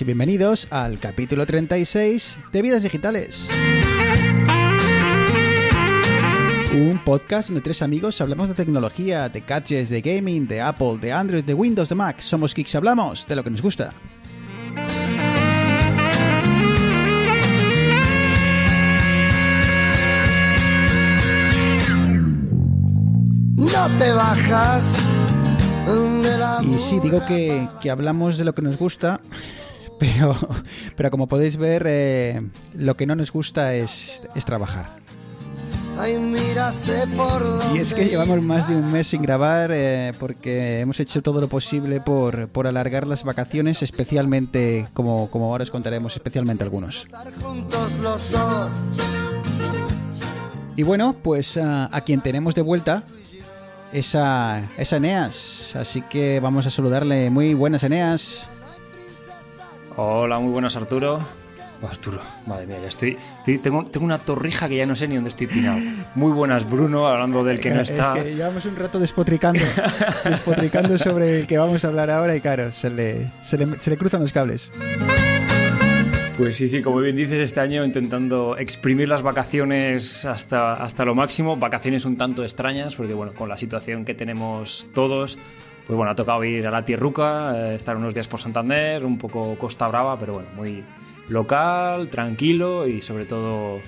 y bienvenidos al capítulo 36 de Vidas Digitales. Un podcast donde tres amigos hablamos de tecnología, de gadgets, de gaming, de Apple, de Android, de Windows, de Mac. Somos Kicks hablamos de lo que nos gusta. No te bajas Y sí, digo que, que hablamos de lo que nos gusta, pero, pero como podéis ver, eh, lo que no nos gusta es, es trabajar. Y es que llevamos más de un mes sin grabar eh, porque hemos hecho todo lo posible por, por alargar las vacaciones, especialmente, como, como ahora os contaremos, especialmente algunos. Y bueno, pues ah, a quien tenemos de vuelta es a, es a Eneas, así que vamos a saludarle. Muy buenas, Eneas. Hola, muy buenas Arturo. Oh, Arturo, madre mía, ya estoy, estoy- tengo, tengo una torrija que ya no sé ni dónde estoy pinado. Muy buenas Bruno, hablando del que no está. Es que llevamos un rato despotricando, despotricando sobre el que vamos a hablar ahora y claro, se le, se le, se le cruzan los cables. Pues sí, sí, como bien dices, este año intentando exprimir las vacaciones hasta, hasta lo máximo. Vacaciones un tanto extrañas, porque bueno, con la situación que tenemos todos, pues bueno, ha tocado ir a la Tierruca, eh, estar unos días por Santander, un poco Costa Brava, pero bueno, muy local, tranquilo y sobre todo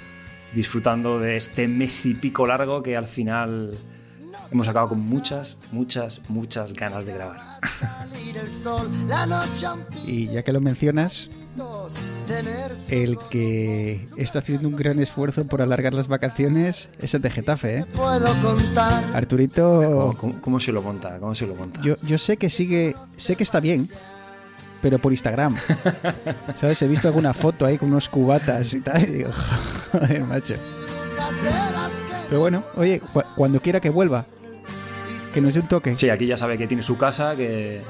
disfrutando de este mes y pico largo que al final hemos acabado con muchas, muchas, muchas ganas de grabar. Y ya que lo mencionas, el que está haciendo un gran esfuerzo por alargar las vacaciones es el de Getafe, ¿eh? puedo contar. Arturito, ¿Cómo, cómo- cómo se lo monta? ¿Cómo se lo monta? yo, yo sé que sigue, sé que está bien, pero por Instagram. ¿Sabes? He visto alguna foto ahí con unos cubatas y tal, y digo, joder, macho. Pero bueno, oye, cu- cuando quiera que vuelva, que nos dé un toque. Sí, aquí ya sabe que tiene su casa, que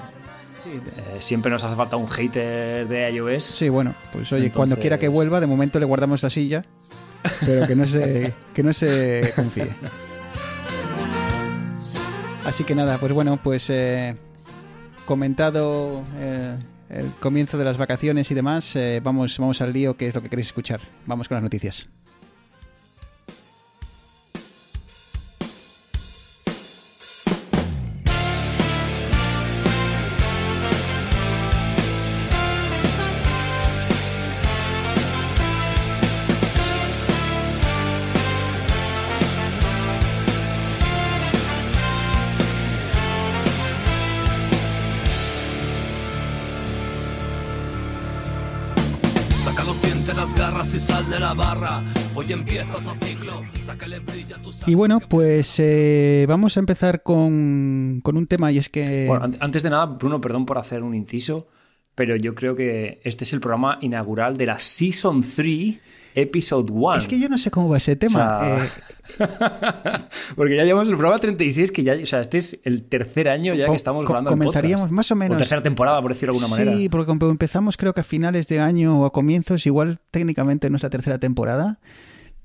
eh, siempre nos hace falta un hater de iOS. Sí, bueno, pues oye, cuando quiera que vuelva, de momento le guardamos la silla, pero que no se, que no se confíe. Así que nada, pues bueno, pues eh, comentado eh, el comienzo de las vacaciones y demás, eh, vamos, vamos al lío, que es lo que queréis escuchar. Vamos con las noticias. Hoy empieza otro ciclo. Sácale brillo a tu Y bueno, pues eh, vamos a empezar con, con un tema y es que... Bueno, an- antes de nada, Bruno, perdón por hacer un inciso, pero yo creo que este es el programa inaugural de la Season 3, Episode 1. es que yo no sé cómo va ese tema. O sea, Eh, Porque ya llevamos el programa 36, que ya, o sea, este es el tercer año ya que estamos co- grabando el comenzaríamos podcast. más o menos- tercera temporada, por decirlo de alguna sí, manera. porque como empezamos creo que a finales de año o a comienzos, igual técnicamente no es la tercera temporada,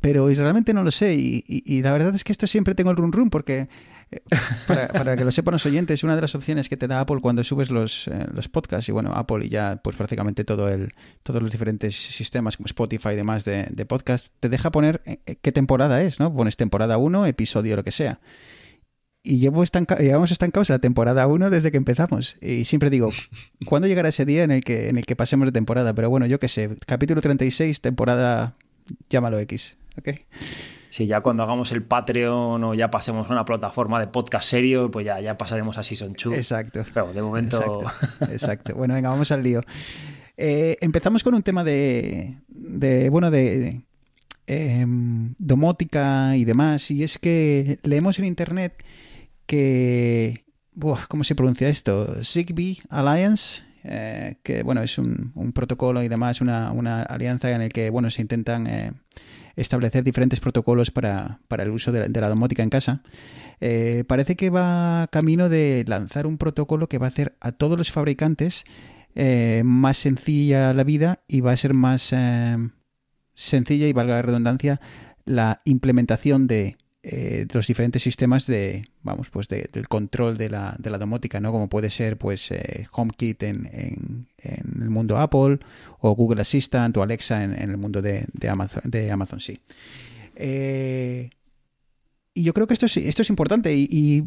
pero realmente no lo sé. Y, y- y la verdad es que esto siempre tengo el run run porque, para, para que lo sepan los oyentes, una de las opciones que te da Apple cuando subes los, eh, los podcasts, y bueno, Apple y ya pues prácticamente todo el, todos los diferentes sistemas como Spotify y demás de, de podcast, te deja poner eh, eh, qué temporada es, ¿no? Pones temporada 1, episodio, lo que sea. Y llevo estanca- llevamos estancados en la temporada 1 desde que empezamos. Y siempre digo, ¿cuándo llegará ese día en el que, en el que pasemos de temporada? Pero bueno, yo qué sé, capítulo 36, temporada, llámalo X. ¿ok? Sí, ya cuando hagamos el Patreon o ya pasemos a una plataforma de podcast serio, pues ya, ya pasaremos a Season 2. Exacto. Pero de momento... Exacto, exacto. Bueno, venga, vamos al lío. Eh, empezamos con un tema de, de bueno, de, de, em, domótica y demás. Y es que leemos en internet que, buah, ¿cómo se pronuncia esto? Zigbee Alliance, eh, que bueno, es un, un protocolo y demás, una, una alianza en el que bueno, se intentan eh, establecer diferentes protocolos para, para el uso de la, domótica en casa. Eh, parece que va camino de lanzar un protocolo que va a hacer a todos los fabricantes eh, más sencilla la vida y va a ser más eh, sencilla y valga la redundancia la implementación de eh, los diferentes sistemas de, vamos, pues de- del control de la, de la domótica, ¿no? Como puede ser, pues, eh, HomeKit en, en- el mundo Apple, o Google Assistant, o Alexa en, en el mundo de, de Amazon, de Amazon, sí. Eh, y yo creo que esto es, esto es importante. Y, y,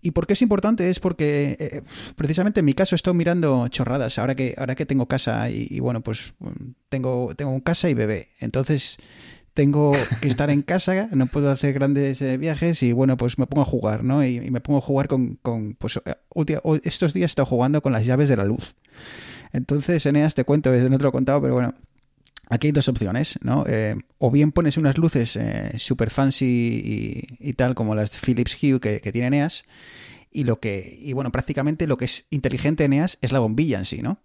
y por qué es importante? Es porque precisamente en mi caso estado mirando chorradas ahora que, ahora que tengo casa y, y bueno, pues mm, tengo, tengo un casa y bebé. Entonces tengo que estar en casa, no puedo hacer grandes eh, viajes y bueno, pues me pongo a jugar, ¿no? Y, me pongo a jugar con, con pues eh, estos días he estado jugando con las llaves de la luz. Entonces, Eneas, te cuento, no te lo he contado, pero bueno, Aquí hay dos opciones, ¿no? Eh, o bien pones unas luces super fancy y, y tal, como las Philips Hue que, que tiene Eneas, y lo que, y bueno, prácticamente lo que es inteligente Eneas es la bombilla en sí, ¿no?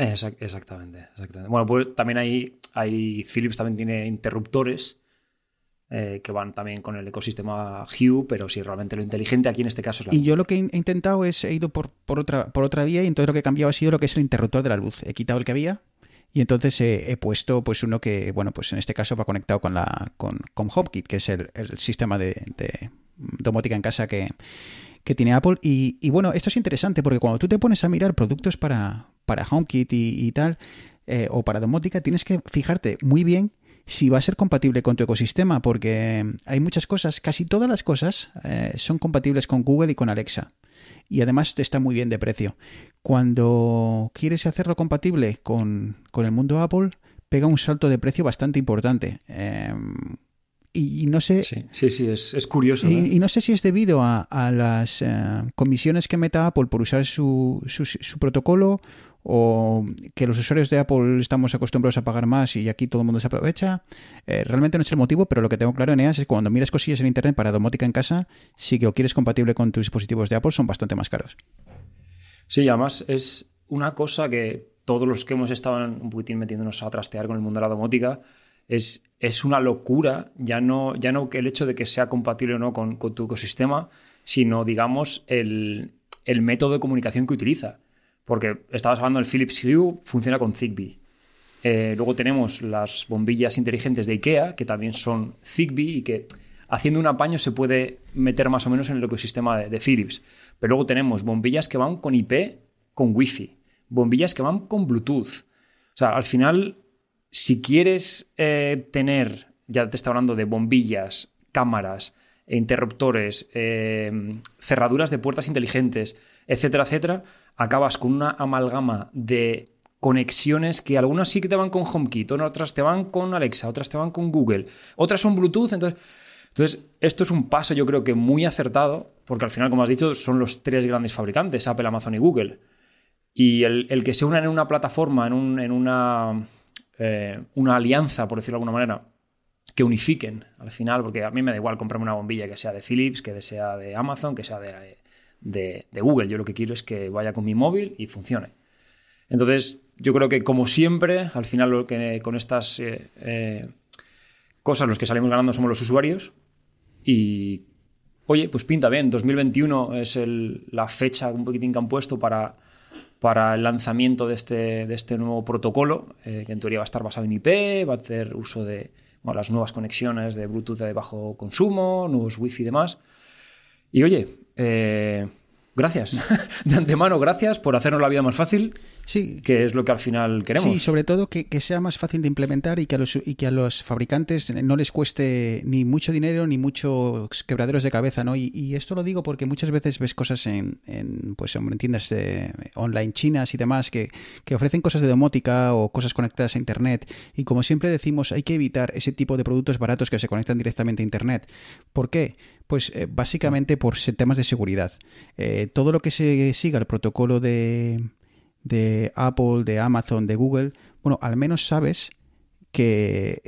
Exac- exactamente, exactamente. Bueno, pues también hay, hay Philips también tiene interruptores eh, que van también con el ecosistema Hue, pero sí, realmente lo inteligente aquí en este caso es la Y yo lo que he intentado es, he ido por, por, otra, por otra vía y entonces lo que he cambiado ha sido lo que es el interruptor de la luz. He quitado el que había y entonces he, he puesto pues uno que, bueno, pues en este caso va conectado con la con, con HomeKit, que es el, el sistema de, de domótica en casa que, que tiene Apple. Y, bueno, esto es interesante porque cuando tú te pones a mirar productos para, para HomeKit y, tal, eh, o para domótica, tienes que fijarte muy bien si va a ser compatible con tu ecosistema, porque hay muchas cosas, casi todas las cosas eh, son compatibles con Google y con Alexa. Y además está muy bien de precio. Cuando quieres hacerlo compatible con, con el mundo Apple, pega un salto de precio bastante importante. Eh, y, no sé. Sí, sí, sí es, es curioso. Y, y, no sé si es debido a, a las eh, comisiones que meta Apple por usar su, su, su, protocolo o que los usuarios de Apple estamos acostumbrados a pagar más y aquí todo el mundo se aprovecha. Eh, realmente no es el motivo, pero lo que tengo claro en EAS es que cuando miras cosillas en Internet para domótica en casa, si que lo quieres compatible con tus dispositivos de Apple, son bastante más caros. Sí, además es una cosa que todos los que hemos estado un poquitín metiéndonos a trastear con el mundo de la domótica, es, es, una locura, ya no, ya no el hecho de que sea compatible o no con, tu ecosistema, sino, digamos, el, el, método de comunicación que utiliza. Porque estabas hablando del Philips Hue, funciona con Zigbee. Eh, luego tenemos las bombillas inteligentes de IKEA, que también son Zigbee y que haciendo un apaño se puede meter más o menos en el ecosistema de, de Philips. Pero luego tenemos bombillas que van con IP, con Wi-Fi, bombillas que van con Bluetooth. O sea, al final si quieres eh, tener, ya te está hablando de bombillas, cámaras, interruptores, eh, cerraduras de puertas inteligentes, etcétera, etcétera, acabas con una amalgama de conexiones que algunas sí que te van con HomeKit, otras te van con Alexa, otras te van con Google, otras son Bluetooth, entonces... Entonces, esto es un paso yo creo que muy acertado, porque al final, como has dicho, son los tres grandes fabricantes, Apple, Amazon y Google. Y el, el que se unan en una plataforma, en, un, en una eh, una alianza, por decirlo de alguna manera, que unifiquen al final, porque a mí me da igual comprarme una bombilla que sea de Philips, que sea de Amazon, que sea de, Google. Yo lo que quiero es que vaya con mi móvil y funcione. Entonces, yo creo que como siempre, al final con estas eh, eh, cosas los que salimos ganando somos los usuarios y, oye, pues pinta bien. 2021 es la fecha un poquitín que han puesto para para el lanzamiento de este, de este nuevo protocolo, eh, que en teoría va a estar basado en IP, va a hacer uso de las nuevas conexiones de Bluetooth de bajo consumo, nuevos Wi-Fi y demás. Y oye, eh, gracias. de antemano, gracias por hacernos la vida más fácil. Sí. Que es lo que al final queremos. Sí, sobre todo que, que sea más fácil de implementar y que, a los, y que a los fabricantes no les cueste ni mucho dinero ni muchos quebraderos de cabeza, ¿no? Y, y esto lo digo porque muchas veces ves cosas en, en pues, en tiendas eh, online chinas y demás que, que ofrecen cosas de domótica o cosas conectadas a Internet. Y como siempre decimos, hay que evitar ese tipo de productos baratos que se conectan directamente a Internet. ¿Por qué? Pues eh, básicamente por temas de seguridad. Eh, todo lo que se siga el protocolo de, de Apple, de Amazon, de Google, bueno, al menos sabes que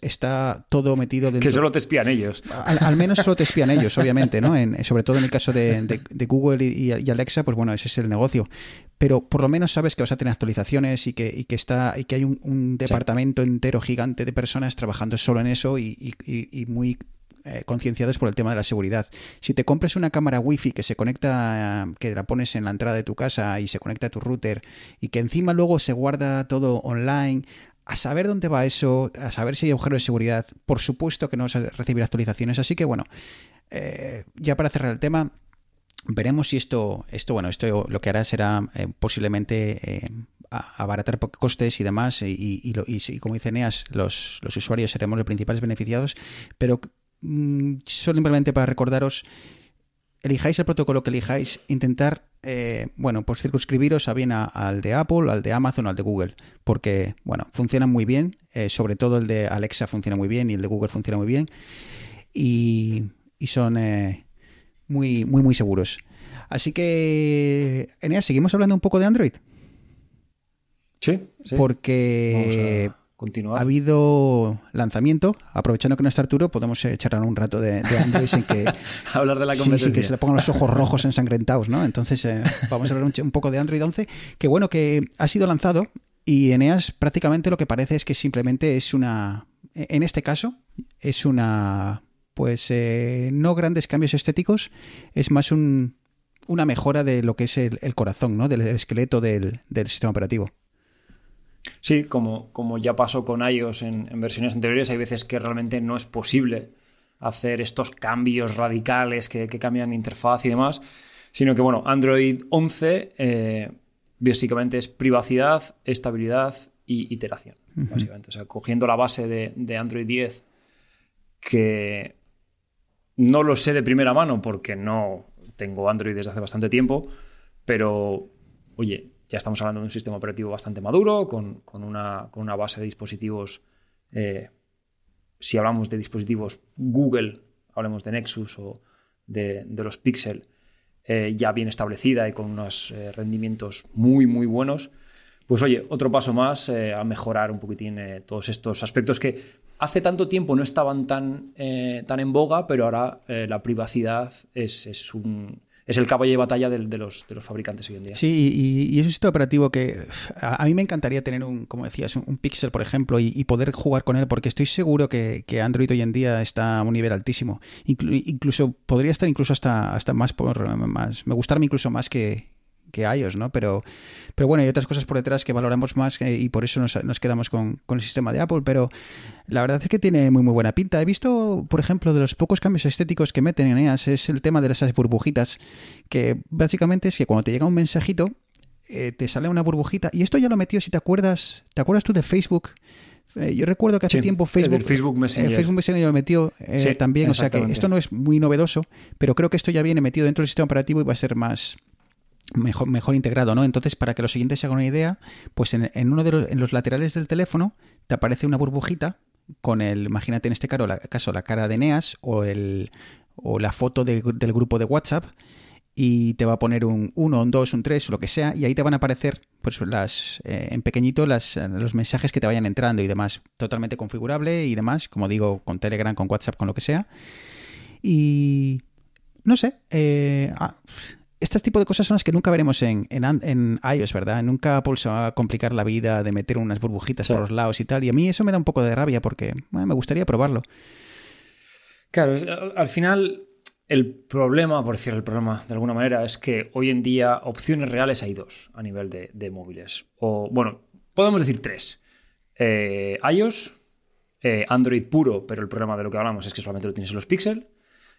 está todo metido dentro. Que solo te espían ellos. Al, al menos solo te espían ellos, obviamente, ¿no? En, sobre todo en el caso de, de, de Google y, y, Alexa, pues bueno, ese es el negocio. Pero por lo menos sabes que vas a tener actualizaciones y que, y que está y que hay un, un departamento sí. entero gigante de personas trabajando solo en eso y, y muy eh, concienciados por el tema de la seguridad. Si te compras una cámara wifi que se conecta, eh, que la pones en la entrada de tu casa y se conecta a tu router y que encima luego se guarda todo online, a saber dónde va eso, a saber si hay agujeros de seguridad. Por supuesto que no vas a recibir actualizaciones. Así que bueno, eh, ya para cerrar el tema, veremos si esto, esto bueno, esto lo que hará será eh, posiblemente eh, abaratar costes y demás. Y, y, como dice Neas, los, los, usuarios seremos los principales beneficiados. Pero mm, simplemente para recordaros elijáis el protocolo que elijáis, intentar, eh, bueno, pues circunscribiros a bien al de Apple, al de Amazon, al de Google, porque, bueno, funcionan muy bien, eh, sobre todo el de Alexa funciona muy bien y el de Google funciona muy bien, y, son eh, muy, muy, muy seguros. Así que, Eneas, ¿seguimos hablando un poco de Android? Sí, sí. Porque ha habido lanzamiento. Aprovechando que no está Arturo, podemos eh, charlar un rato de, Android sin que. hablar de la competencia. que se le pongan los ojos rojos ensangrentados, ¿no? Entonces, eh, vamos a hablar un, poco de Android 11. Que bueno, que ha sido lanzado y Eneas prácticamente lo que parece es que simplemente es una. En este caso, es una. Pues eh, no grandes cambios estéticos, es más un, una mejora de lo que es el, corazón, ¿no? Del esqueleto del sistema operativo. Sí, como, como ya pasó con iOS en, versiones anteriores, hay veces que realmente no es posible hacer estos cambios radicales que, cambian interfaz y demás, sino que, bueno, Android 11 eh, básicamente es privacidad, estabilidad y iteración, básicamente. O sea, cogiendo la base de, de Android 10, que no lo sé de primera mano porque no tengo Android desde hace bastante tiempo, pero, oye, ya estamos hablando de un sistema operativo bastante maduro, con, una, base de dispositivos, eh, si hablamos de dispositivos Google, hablemos de Nexus o de, los Pixel, eh, ya bien establecida y con unos eh, rendimientos muy, muy buenos. Pues oye, otro paso más a mejorar un poquitín todos estos aspectos que hace tanto tiempo no estaban tan, tan en boga, pero ahora la privacidad es un, es el caballo de batalla de, los, de los fabricantes hoy en día. Sí, y, es un sistema operativo que a, mí me encantaría tener un, como decías, un, Pixel, por ejemplo, y, poder jugar con él, porque estoy seguro que, Android hoy en día está a un nivel altísimo. incluso podría estar incluso hasta, hasta más por más, me gustarme incluso más que, que iOS, ¿no? Pero, pero bueno, hay otras cosas por detrás que valoramos más eh, y por eso nos, quedamos con, el sistema de Apple, pero la verdad es que tiene muy muy buena pinta. He visto, por ejemplo, de los pocos cambios estéticos que meten en EAS es el tema de esas burbujitas, que básicamente es que cuando te llega un mensajito, eh, te sale una burbujita, y esto ya lo metió, si te acuerdas, ¿te acuerdas tú de Facebook? Eh, yo recuerdo que hace tiempo Facebook, Facebook Messenger, Facebook Messenger lo metió también, o sea que esto no es muy novedoso, pero creo que esto ya viene metido dentro del sistema operativo y va a ser más, mejor, mejor integrado, ¿no? Entonces, para que los siguientes se hagan una idea, pues en, uno de los, en los laterales del teléfono te aparece una burbujita con el, imagínate en este caso la, caso, la cara de Neas o, el, o la foto del grupo de WhatsApp y te va a poner un 1, un 2, un 3 o lo que sea y ahí te van a aparecer pues las eh, en pequeñito las, los mensajes que te vayan entrando y demás, totalmente configurable y demás, como digo, con Telegram, con WhatsApp, con lo que sea. Y no sé, eh, ah, este tipo de cosas son las que nunca veremos en, en, iOS, ¿verdad? Nunca Apple se va a complicar la vida de meter unas burbujitas por los lados y tal. Y a mí eso me da un poco de rabia porque me gustaría probarlo. Claro, al final el problema, por decir el problema de alguna manera, es que hoy en día opciones reales hay dos a nivel de, móviles. O, bueno, podemos decir tres. Eh, iOS, eh, Android puro, pero el problema de lo que hablamos es que solamente lo tienes en los Pixel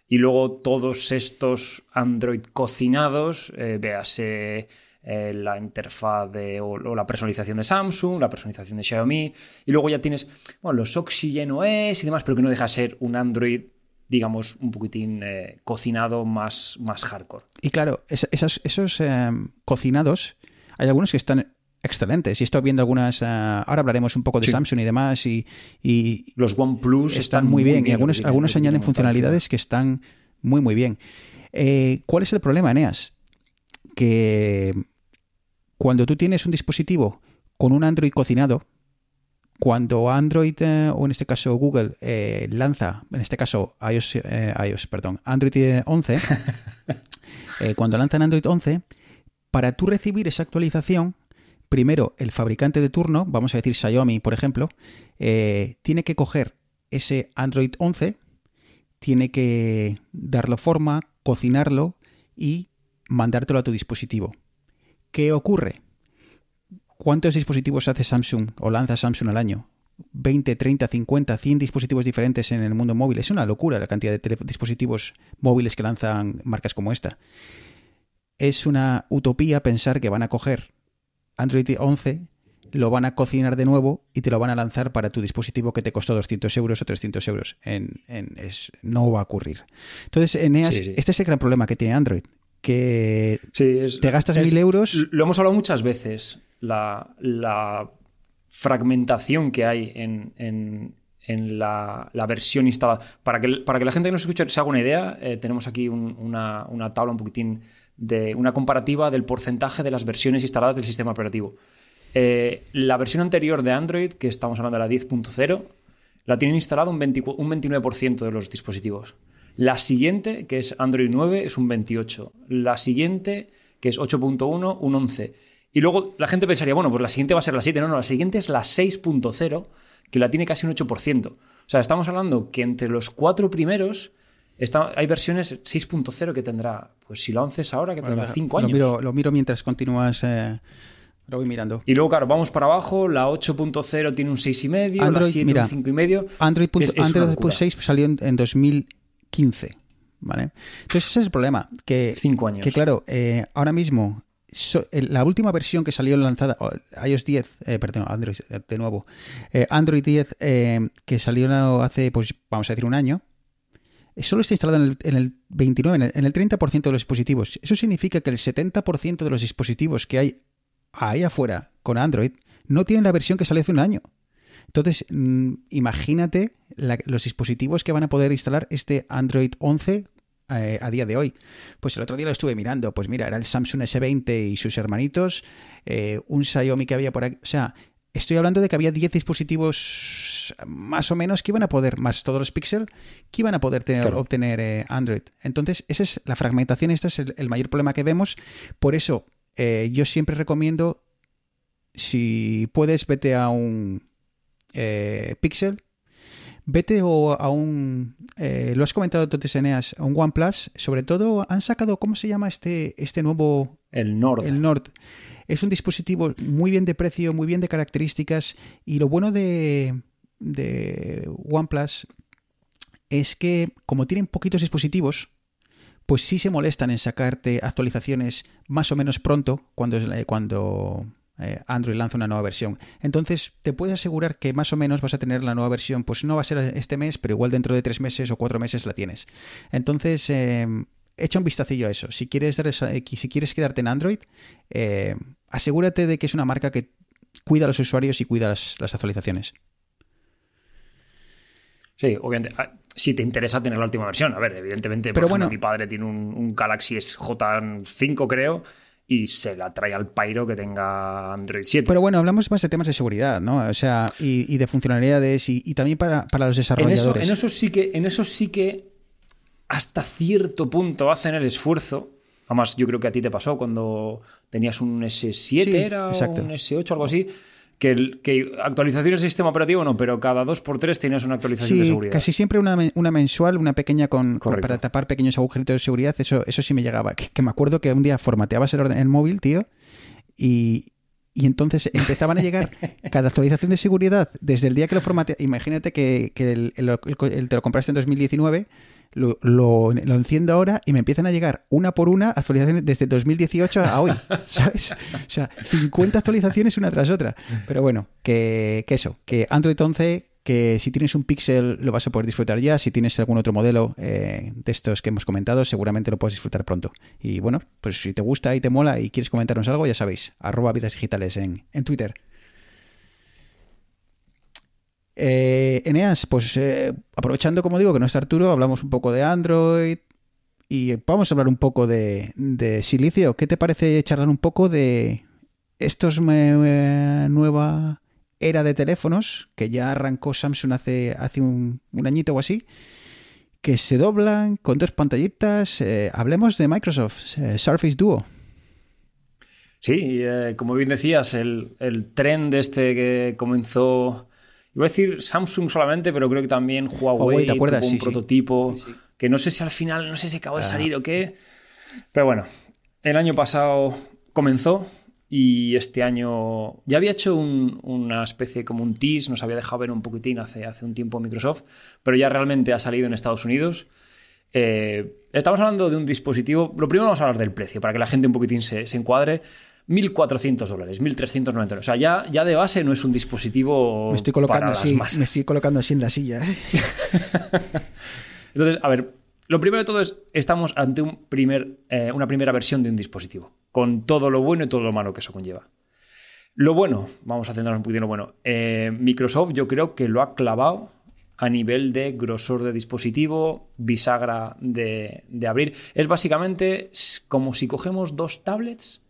y luego todos estos Android cocinados, eh, véase eh, la interfaz de, o, la personalización de Samsung, la personalización de Xiaomi, y luego ya tienes bueno, los Oxygen OS y demás, pero que no deja de ser un Android digamos, un poquitín eh, cocinado más, más hardcore. Y claro, esos, esos cocinados, hay algunos que están excelentes. Y estoy viendo algunas. Eh, ahora hablaremos un poco de Samsung y demás. Y, los OnePlus están, muy bien. y algunos, algunos añaden funcionalidades que están muy, muy bien. Eh, ¿Cuál es el problema, Eneas? Que cuando tú tienes un dispositivo con un Android cocinado, cuando Android, eh, o en este caso Google, lanza, en este caso iOS, iOS perdón, Android 11, cuando lanzan Android 11, para tú recibir esa actualización, primero el fabricante de turno, vamos a decir Xiaomi, por ejemplo, eh, tiene que coger ese Android 11, tiene que darlo forma, cocinarlo y mandártelo a tu dispositivo. ¿Qué ocurre? ¿cuántos dispositivos hace Samsung o lanza Samsung al año? 20, 30, 50, 100 dispositivos diferentes en el mundo móvil. Es una locura la cantidad de dispositivos móviles que lanzan marcas como esta. Es una utopía pensar que van a coger Android 11, lo van a cocinar de nuevo y te lo van a lanzar para tu dispositivo que te costó 200 euros o 300 euros. En, es, no va a ocurrir. Entonces, Eneas, este es el gran problema que tiene Android. Que te gastas mil euros. Lo hemos hablado muchas veces. La, la fragmentación que hay en, la, versión instalada. Para que, para que la gente que nos escucha se haga una idea, eh, tenemos aquí una, tabla un poquitín de una comparativa del porcentaje de las versiones instaladas del sistema operativo. Eh, la versión anterior de Android, que estamos hablando de la 10.0, la tienen instalada un, un 29% de los dispositivos. La siguiente, que es Android 9, es un 28%. La siguiente, que es 8.1, un 11%. Y luego la gente pensaría, bueno, pues la siguiente va a ser la 7. No, no, la siguiente es la 6.0, que la tiene casi un 8%. O sea, estamos hablando que entre los cuatro primeros hay versiones 6.0 que tendrá, pues si la 11 es ahora, que tendrá 5 años. Lo miro, lo miro mientras continúas. Eh, lo voy mirando. Y luego, claro, vamos para abajo. La 8.0 tiene un 6,5, Android, la 7 mira, un 5,5. Android, Android 6 salió en, 2015. ¿Vale? Entonces, ese es el problema. Que, Cinco años. Que claro, eh, ahora mismo la última versión que salió lanzada, iOS 10, eh, perdón, Android de nuevo, Android 10 que salió hace, pues vamos a decir, un año, solo está instalado en el, en el 29, en el, 30% de los dispositivos. Eso significa que el 70% de los dispositivos que hay ahí afuera con Android no tienen la versión que salió hace un año. Entonces, mm, imagínate los dispositivos que van a poder instalar este Android 11 eh, a día de hoy. Pues el otro día lo estuve mirando, pues mira, era el Samsung S20 y sus hermanitos, eh, un Xiaomi que había por aquí, o sea, estoy hablando de que había 10 dispositivos más o menos que iban a poder, más todos los Pixel, que iban a poder tener, obtener eh, Android. Entonces, esa es la fragmentación, este es el, mayor problema que vemos. Por eso, yo siempre recomiendo, si puedes, vete a un Pixel Vete o a un. Eh, lo has comentado entonces, Eneas, a un OnePlus. Sobre todo, han sacado, ¿cómo se llama este, este nuevo. El Nord. El Nord. Es un dispositivo muy bien de precio, muy bien de características. Y lo bueno de, de OnePlus es que, como tienen poquitos dispositivos, pues sí se molestan en sacarte actualizaciones más o menos pronto cuando, cuando eh, Android lanza una nueva versión. Entonces, te puedes asegurar que más o menos vas a tener la nueva versión, pues no va a ser este mes, pero igual dentro de tres meses o cuatro meses la tienes. Entonces, eh, echa un vistacillo a eso. Si quieres, dar si quieres quedarte en Android, eh, asegúrate de que es una marca que cuida a los usuarios y cuida las, actualizaciones. Sí, obviamente. Ah, si te interesa tener la última versión, a ver, evidentemente, pero bueno, mi padre tiene un, un Galaxy J5, creo y se la trae al Pyro que tenga Android 7. Pero bueno, hablamos más de temas de seguridad, ¿no? O sea, y, de funcionalidades y, también para, los desarrolladores. En eso, sí que, en eso sí que hasta cierto punto hacen el esfuerzo. Además, yo creo que a ti te pasó cuando tenías un S7, era exacto. un S8, algo así que, que actualizaciones de sistema operativo no, pero cada dos por tres tienes una actualización de seguridad. Casi siempre una, una mensual, una pequeña con, para tapar pequeños agujeritos de seguridad, eso, eso sí me llegaba. Que, me acuerdo que un día formateabas el, orden, el móvil, tío, y, y entonces empezaban a llegar cada actualización de seguridad desde el día que lo formateabas. Imagínate que, que el, te lo compraste en 2019 lo, lo, enciendo ahora y me empiezan a llegar una por una actualizaciones desde 2018 a hoy, ¿sabes? O sea, 50 actualizaciones una tras otra. Pero bueno, que, eso, que Android 11 que si tienes un Pixel lo vas a poder disfrutar ya, si tienes algún otro modelo eh, de estos que hemos comentado, seguramente lo puedes disfrutar pronto. Y bueno, pues si te gusta y te mola y quieres comentarnos algo, ya sabéis, arroba vidas digitales en, en Twitter. Eh, Eneas, pues eh, aprovechando, como digo, que no está Arturo, hablamos un poco de Android y vamos a hablar un poco de, Silicio. ¿Qué te parece charlar un poco de estos eh, nueva era de teléfonos que ya arrancó Samsung hace, hace un, añito o así? Que se doblan con dos pantallitas. hablemos de Microsoft, Surface Duo. Sí, como bien decías, el, el de este que comenzó Iba a decir Samsung solamente, pero creo que también Huawei, Huawei un prototipo que no sé si al final, no sé si acabó de ah. salir o qué. Pero bueno, el año pasado comenzó y este año ya había hecho un- una especie como un tease, nos había dejado ver un poquitín hace, hace un tiempo Microsoft, pero ya realmente ha salido en Estados Unidos. Eh, estamos hablando de un dispositivo, lo primero vamos a hablar del precio, para que la gente un poquitín se, se encuadre. 1.400 dólares, 1.399. O sea, ya, ya de base no es un dispositivo Me estoy colocando para así, me estoy colocando así en la silla. ¿eh? Entonces, a ver, lo primero de todo es, estamos ante un primer, eh, una primera versión de un dispositivo, con todo lo bueno y todo lo malo que eso conlleva. Lo bueno, vamos a centrarnos un poquito en lo bueno. Eh, Microsoft yo creo que lo ha clavado a nivel de grosor de dispositivo, bisagra de, de abrir. Es básicamente como si cogemos dos tablets,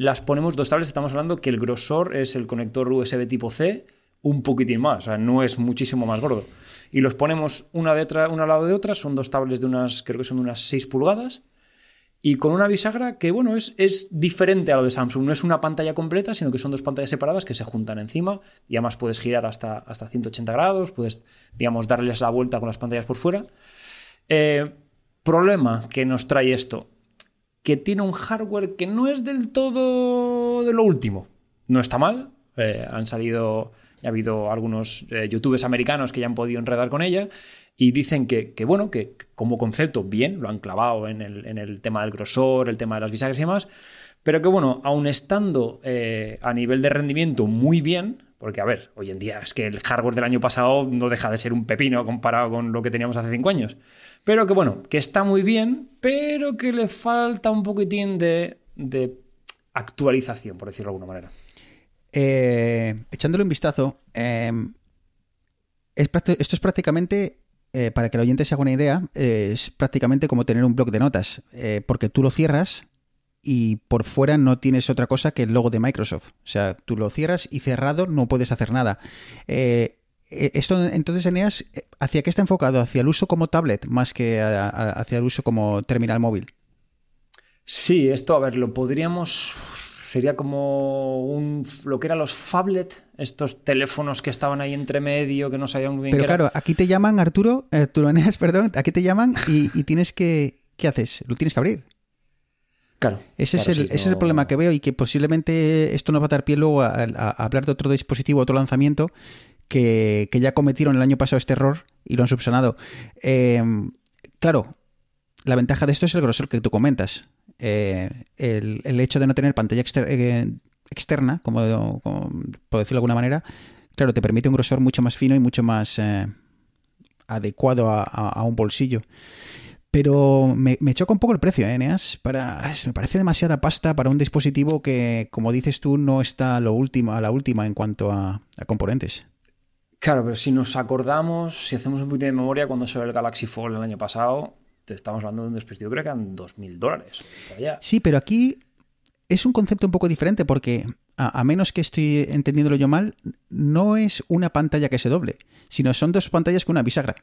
las ponemos dos tablets, estamos hablando que el grosor es el conector USB tipo C, un poquitín más, o sea, no es muchísimo más gordo. Y los ponemos una, de otra, una al lado de otra, son dos tablets de unas, creo que son de unas 6 pulgadas, y con una bisagra que, bueno, es, es diferente a lo de Samsung. No es una pantalla completa, sino que son dos pantallas separadas que se juntan encima y además puedes girar hasta, hasta 180 grados, puedes, digamos, darles la vuelta con las pantallas por fuera. Eh, problema que nos trae esto, que tiene un hardware que no es del todo de lo último. No está mal, eh, han salido, ha habido algunos eh, youtubers americanos que ya han podido enredar con ella y dicen que, bueno, que como concepto bien, lo han clavado en el, en el tema del grosor, el tema de las bisagras y demás, pero que bueno, aun estando eh, a nivel de rendimiento muy bien, porque a ver, hoy en día es que el hardware del año pasado no deja de ser un pepino comparado con lo que teníamos hace cinco años, pero que bueno, que está muy bien, pero que le falta un poquitín de, actualización, por decirlo de alguna manera. Eh, echándole un vistazo, prácti- esto es prácticamente, eh, para que el oyente se haga una idea, eh, es prácticamente como tener un bloc de notas, eh, porque tú lo cierras y por fuera no tienes otra cosa que el logo de Microsoft. O sea, tú lo cierras y cerrado no puedes hacer nada. Esto entonces, Eneas, eh, ¿hacia qué está enfocado? ¿Hacia el uso como tablet más que a- a- hacia el uso como terminal móvil? Sí, esto, a ver, lo podríamos. Sería como un, lo que eran los phablet, estos teléfonos que estaban ahí entre medio, que no sabían muy bien Pero qué era. claro, aquí te llaman, Arturo, eh, Arturo Eneas, perdón, aquí te llaman y, y tienes que... ¿Qué haces? Lo tienes que abrir. Claro, Ese, claro, es, el, sí, ese es el problema que veo y que posiblemente esto nos va a dar pie luego a, a- a hablar de otro dispositivo, otro lanzamiento que, ya cometieron el año pasado este error y lo han subsanado. Eh, claro, la ventaja de esto es el grosor que tú comentas. Eh, el, hecho de no tener pantalla eh, externa, como, como por decirlo de alguna manera, claro, te permite un grosor mucho más fino y mucho más eh, adecuado a, un bolsillo. Pero me, me choca un poco el precio, ¿eh, es- me parece demasiada pasta para un dispositivo que, como dices tú, no está lo último, a la última en cuanto a componentes. Claro, pero si nos acordamos, si hacemos un poquito de memoria, cuando salió el Galaxy Fold el año pasado, te estamos hablando de un dispositivo, creo que eran 2.000 dólares. Sí, pero aquí es un concepto un poco diferente porque, a, a menos que estoy entendiéndolo yo mal, no es una pantalla que se doble, sino son dos pantallas con una bisagra.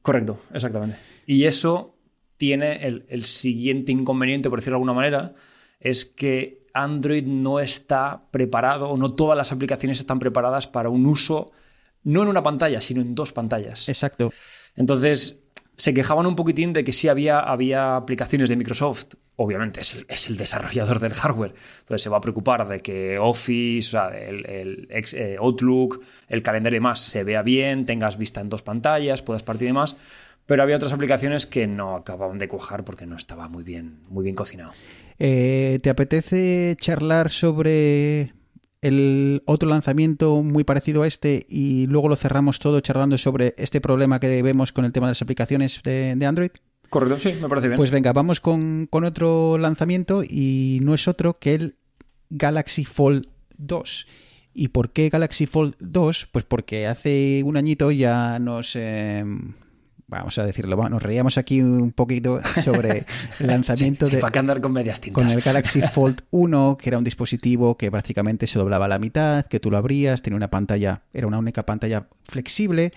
Correcto, exactamente. Y eso tiene el, el siguiente inconveniente, por decirlo de alguna manera, es que Android no está preparado, o no todas las aplicaciones están preparadas para un uso, no en una pantalla, sino en dos pantallas. Exacto. Entonces, se quejaban un poquitín de que sí había, había aplicaciones de Microsoft. Obviamente, es el, es el desarrollador del hardware. Entonces, se va a preocupar de que Office, o sea, el, el ex- eh, Outlook, el calendario y demás se vea bien, tengas vista en dos pantallas, puedas partir y demás. Pero había otras aplicaciones que no acababan de cuajar porque no estaba muy bien, muy bien cocinado. Eh, ¿Te apetece charlar sobre el otro lanzamiento muy parecido a este y luego lo cerramos todo charlando sobre este problema que vemos con el tema de las aplicaciones de, de Android? Correcto, sí, me parece bien. Pues venga, vamos con, con otro lanzamiento y no es otro que el Galaxy Fold 2. ¿Y por qué Galaxy Fold 2? Pues porque hace un añito ya nos... eh, vamos a decirlo, nos reíamos aquí un poquito sobre el lanzamiento Sí, de, ¿Para qué andar con medias tintas? con el Galaxy Fold 1, que era un dispositivo que prácticamente se doblaba a la mitad, que tú lo abrías, tenía una pantalla, era una única pantalla flexible,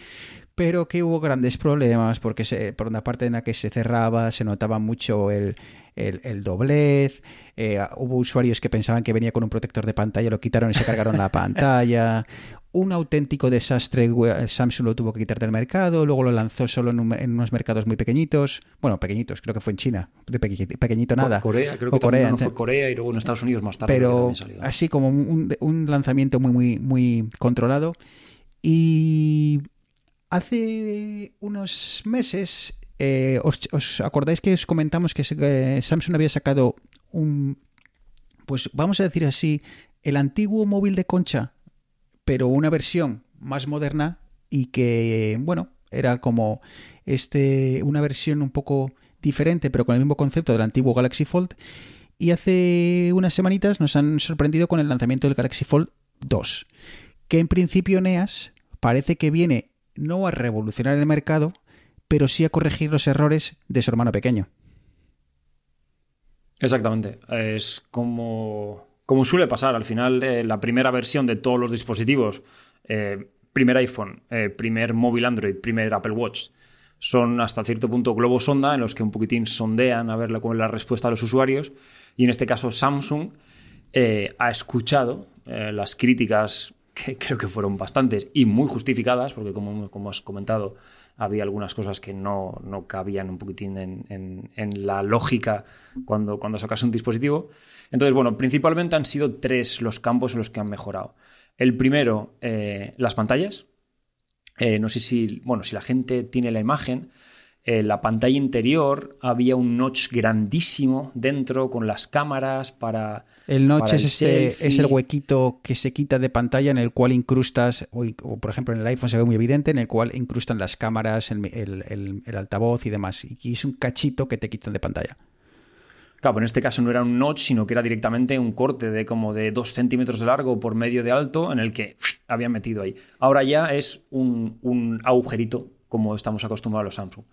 pero que hubo grandes problemas porque se, por una parte en la que se cerraba se notaba mucho el, el, el doblez, eh, hubo usuarios que pensaban que venía con un protector de pantalla, lo quitaron y se cargaron la pantalla, un auténtico desastre, Samsung lo tuvo que quitar del mercado, luego lo lanzó solo en, un- en unos mercados muy pequeñitos, bueno, pequeñitos, creo que fue en China, de peque- pequeñito nada. Corea, creo que Corea, no fue Corea y luego en Estados Unidos más tarde. pero también salió. así como un, un lanzamiento muy, muy, muy controlado. Y hace unos meses, eh, os, acordáis que os comentamos que que Samsung había sacado un, pues vamos a decir así, el antiguo móvil de concha, pero una versión más moderna y que, bueno, era como este, una versión un poco diferente, pero con el mismo concepto del antiguo Galaxy Fold. Y hace unas semanitas nos han sorprendido con el lanzamiento del Galaxy Fold 2, que en principio Neas parece que viene no a revolucionar el mercado, pero sí a corregir los errores de su hermano pequeño. Exactamente. Es como, como suele pasar. Al final, eh, la primera versión de todos los dispositivos, eh, primer iPhone, eh, primer móvil Android, primer Apple Watch, son hasta cierto punto globos sonda en los que un poquitín sondean a ver la, la respuesta de los usuarios. Y en este caso, Samsung ha escuchado las críticas, que creo que fueron bastantes y muy justificadas, porque como, como has comentado, había algunas cosas que no, no cabían un poquitín en, en- la lógica cuando, cuando sacas un dispositivo. Entonces, bueno, principalmente han sido tres los campos en los que han mejorado. El primero, eh, las pantallas. Eh, no sé si, bueno, si la gente tiene la imagen, eh, la pantalla interior había un notch grandísimo dentro con las cámaras para... El notch para es, el este, es el huequito que se quita de pantalla en el cual incrustas, o, o, por ejemplo en el iPhone se ve muy evidente, en el cual incrustan las cámaras, el, el- el- el altavoz y demás. Y es un cachito que te quitan de pantalla. Claro, pero en este caso no era un notch, sino que era directamente un corte de como de dos centímetros de largo por medio de alto en el que habían metido ahí. Ahora ya es un, un agujerito como estamos acostumbrados a los Samsung.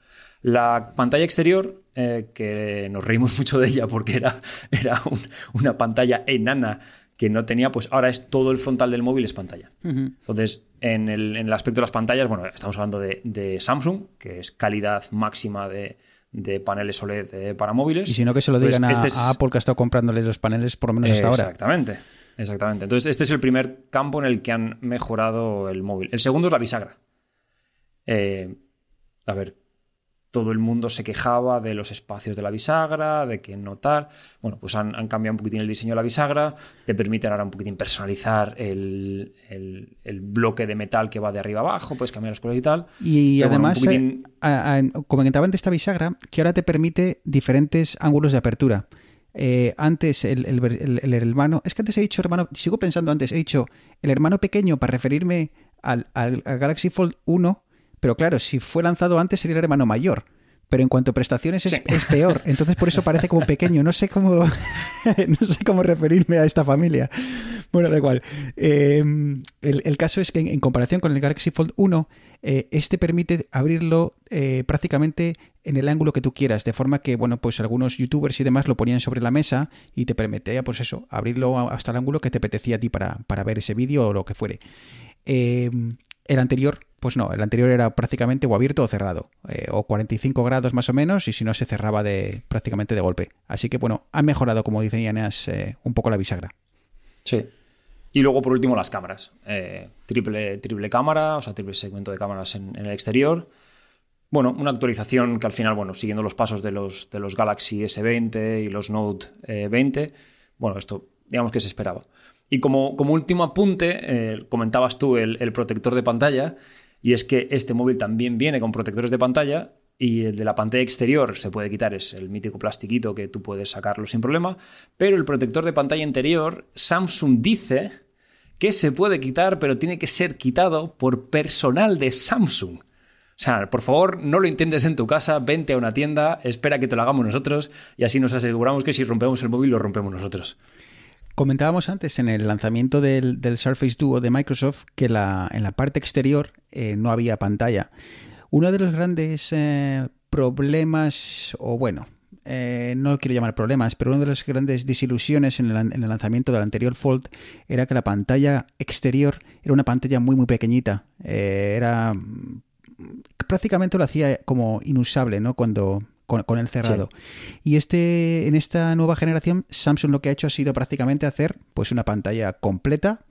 La pantalla exterior, eh, que nos reímos mucho de ella porque era, era un- una pantalla enana que no tenía, pues ahora es todo el frontal del móvil es pantalla. Entonces, en el, en el aspecto de las pantallas, bueno, estamos hablando de, de Samsung, que es calidad máxima de, de paneles OLED eh, para móviles. Y si no, que se lo Pues digan a, este es- a Apple que ha estado comprándoles los paneles por lo menos hasta ahora. Exactamente. Exactamente. Entonces, este es el primer campo en el que han mejorado el móvil. El segundo es la bisagra. Eh, a ver, todo el mundo se quejaba de los espacios de la bisagra, de que no tal. Bueno, pues han, han cambiado un poquitín el diseño de la bisagra, te permiten ahora un poquitín personalizar el, el- el bloque de metal que va de arriba abajo, puedes cambiar las cosas y tal. Y Pero bueno, además, poquitín- a- a- comentaba antes esta bisagra que ahora te permite diferentes ángulos de apertura. Eh, antes el, el ver- el- el hermano, es que antes he dicho hermano, sigo pensando antes, he dicho el hermano pequeño para referirme al, al- al Galaxy Fold 1, pero claro, si fue lanzado antes sería el hermano mayor. Pero en cuanto a prestaciones es, Sí. es peor, entonces por eso parece como pequeño. No sé cómo, no sé cómo referirme a esta familia. Bueno, da igual. Eh, el, el caso es que en, en comparación con el Galaxy Fold 1, eh, este permite abrirlo eh, prácticamente en el ángulo que tú quieras, de forma que, bueno, pues algunos youtubers y demás lo ponían sobre la mesa y te permitía, pues eso, abrirlo hasta el ángulo que te apetecía a ti para, para ver ese vídeo o lo que fuere. Eh, el anterior, pues no, el anterior era prácticamente o abierto o cerrado, eh, o 45 grados más o menos, y si no se cerraba de prácticamente de golpe. Así que bueno, han mejorado, como dice Ianeas, eh, un poco la bisagra. Sí. Y luego, por último, las cámaras. Eh, triple, triple cámara, o sea, triple segmento de cámaras en, el exterior. Bueno, una actualización que al final, bueno, siguiendo los pasos de los, de los Galaxy S20 y los Note eh, 20, bueno, esto digamos que se esperaba. Y como, como último apunte, comentabas tú el protector de pantalla, y es que este móvil también viene con protectores de pantalla, y el de la pantalla exterior se puede quitar, es el mítico plastiquito que tú puedes sacarlo sin problema, pero el protector de pantalla interior, Samsung dice que se puede quitar, pero tiene que ser quitado por personal de Samsung. O sea, por favor, no lo intentes en tu casa, vente a una tienda, espera que te lo hagamos nosotros y así nos aseguramos que si rompemos el móvil lo rompemos nosotros. Comentábamos antes en el lanzamiento del, del Surface Duo de Microsoft que la, en la parte exterior eh, no había pantalla. Uno de los grandes eh, problemas, o bueno, eh, no quiero llamar problemas, pero una de las grandes desilusiones en el, en el lanzamiento del anterior Fold era que la pantalla exterior era una pantalla muy muy pequeñita. Eh, era prácticamente lo hacía como inusable, ¿no? Cuando con, con el cerrado. Y este, en esta nueva generación, Samsung lo que ha hecho ha sido prácticamente hacer pues una pantalla completa.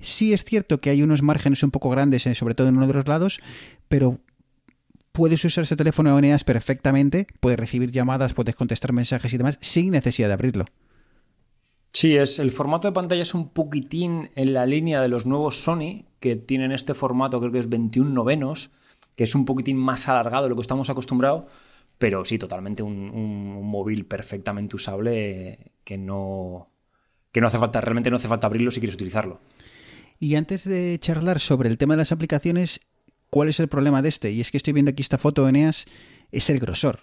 Sí es cierto que hay unos márgenes un poco grandes, eh, sobre todo en uno de los lados, pero puedes usar ese teléfono Eneas perfectamente, puedes recibir llamadas, puedes contestar mensajes y demás sin necesidad de abrirlo. Sí, es, el formato de pantalla es un poquitín en la línea de los nuevos Sony, que tienen este formato, creo que es 21 novenos, que es un poquitín más alargado de lo que estamos acostumbrados, pero sí, totalmente un, un- un móvil perfectamente usable que no, que no hace falta, realmente no hace falta abrirlo si quieres utilizarlo. Y antes de charlar sobre el tema de las aplicaciones, ¿cuál es el problema de este? Y es que estoy viendo aquí esta foto, Eneas, es el grosor.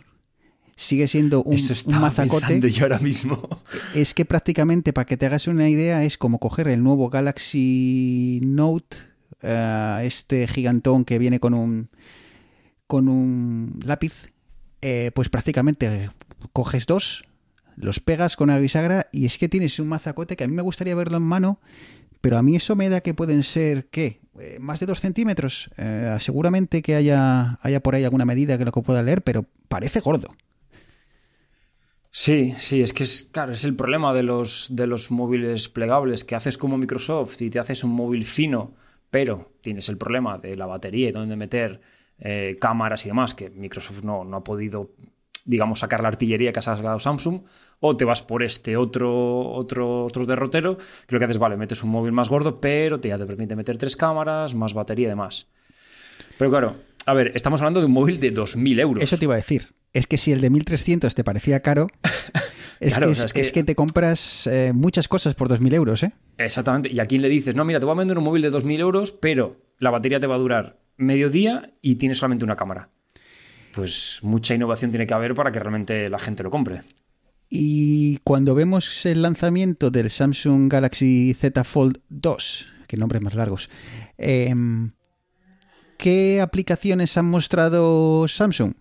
Sigue siendo un, Eso un mazacote. yo ahora mismo. Es que prácticamente, para que te hagas una idea, es como coger el nuevo Galaxy Note, eh, este gigantón que viene con un, con un lápiz, eh, pues prácticamente coges dos, los pegas con una bisagra y es que tienes un mazacote que a mí me gustaría verlo en mano, pero a mí eso me da que pueden ser, ¿qué? Eh, más de dos centímetros. Eh, seguramente que haya, haya por ahí alguna medida que lo que pueda leer, pero parece gordo. Sí, sí, es que es, claro, es el problema de los, de los móviles plegables, que haces como Microsoft y te haces un móvil fino, pero tienes el problema de la batería y dónde meter eh, cámaras y demás, que Microsoft no, no ha podido, digamos, sacar la artillería que ha sacado Samsung, o te vas por este otro, otro, otro derrotero, que lo que haces, vale, metes un móvil más gordo, pero te, ya te permite meter tres cámaras, más batería y demás. Pero claro, a ver, estamos hablando de un móvil de 2.000 euros. Eso te iba a decir. Es que si el de 1300 te parecía caro, es, Claro, que, o sea, es, es que- es que te compras eh, muchas cosas por 2000 euros, ¿eh? Exactamente. Y a quién le dices, no, mira, te voy a vender un móvil de 2.000 euros, pero la batería te va a durar medio día y tienes solamente una cámara. Pues mucha innovación tiene que haber para que realmente la gente lo compre. Y cuando vemos el lanzamiento del Samsung Galaxy Z Fold 2, que nombres más largos, em, ¿qué aplicaciones han mostrado Samsung?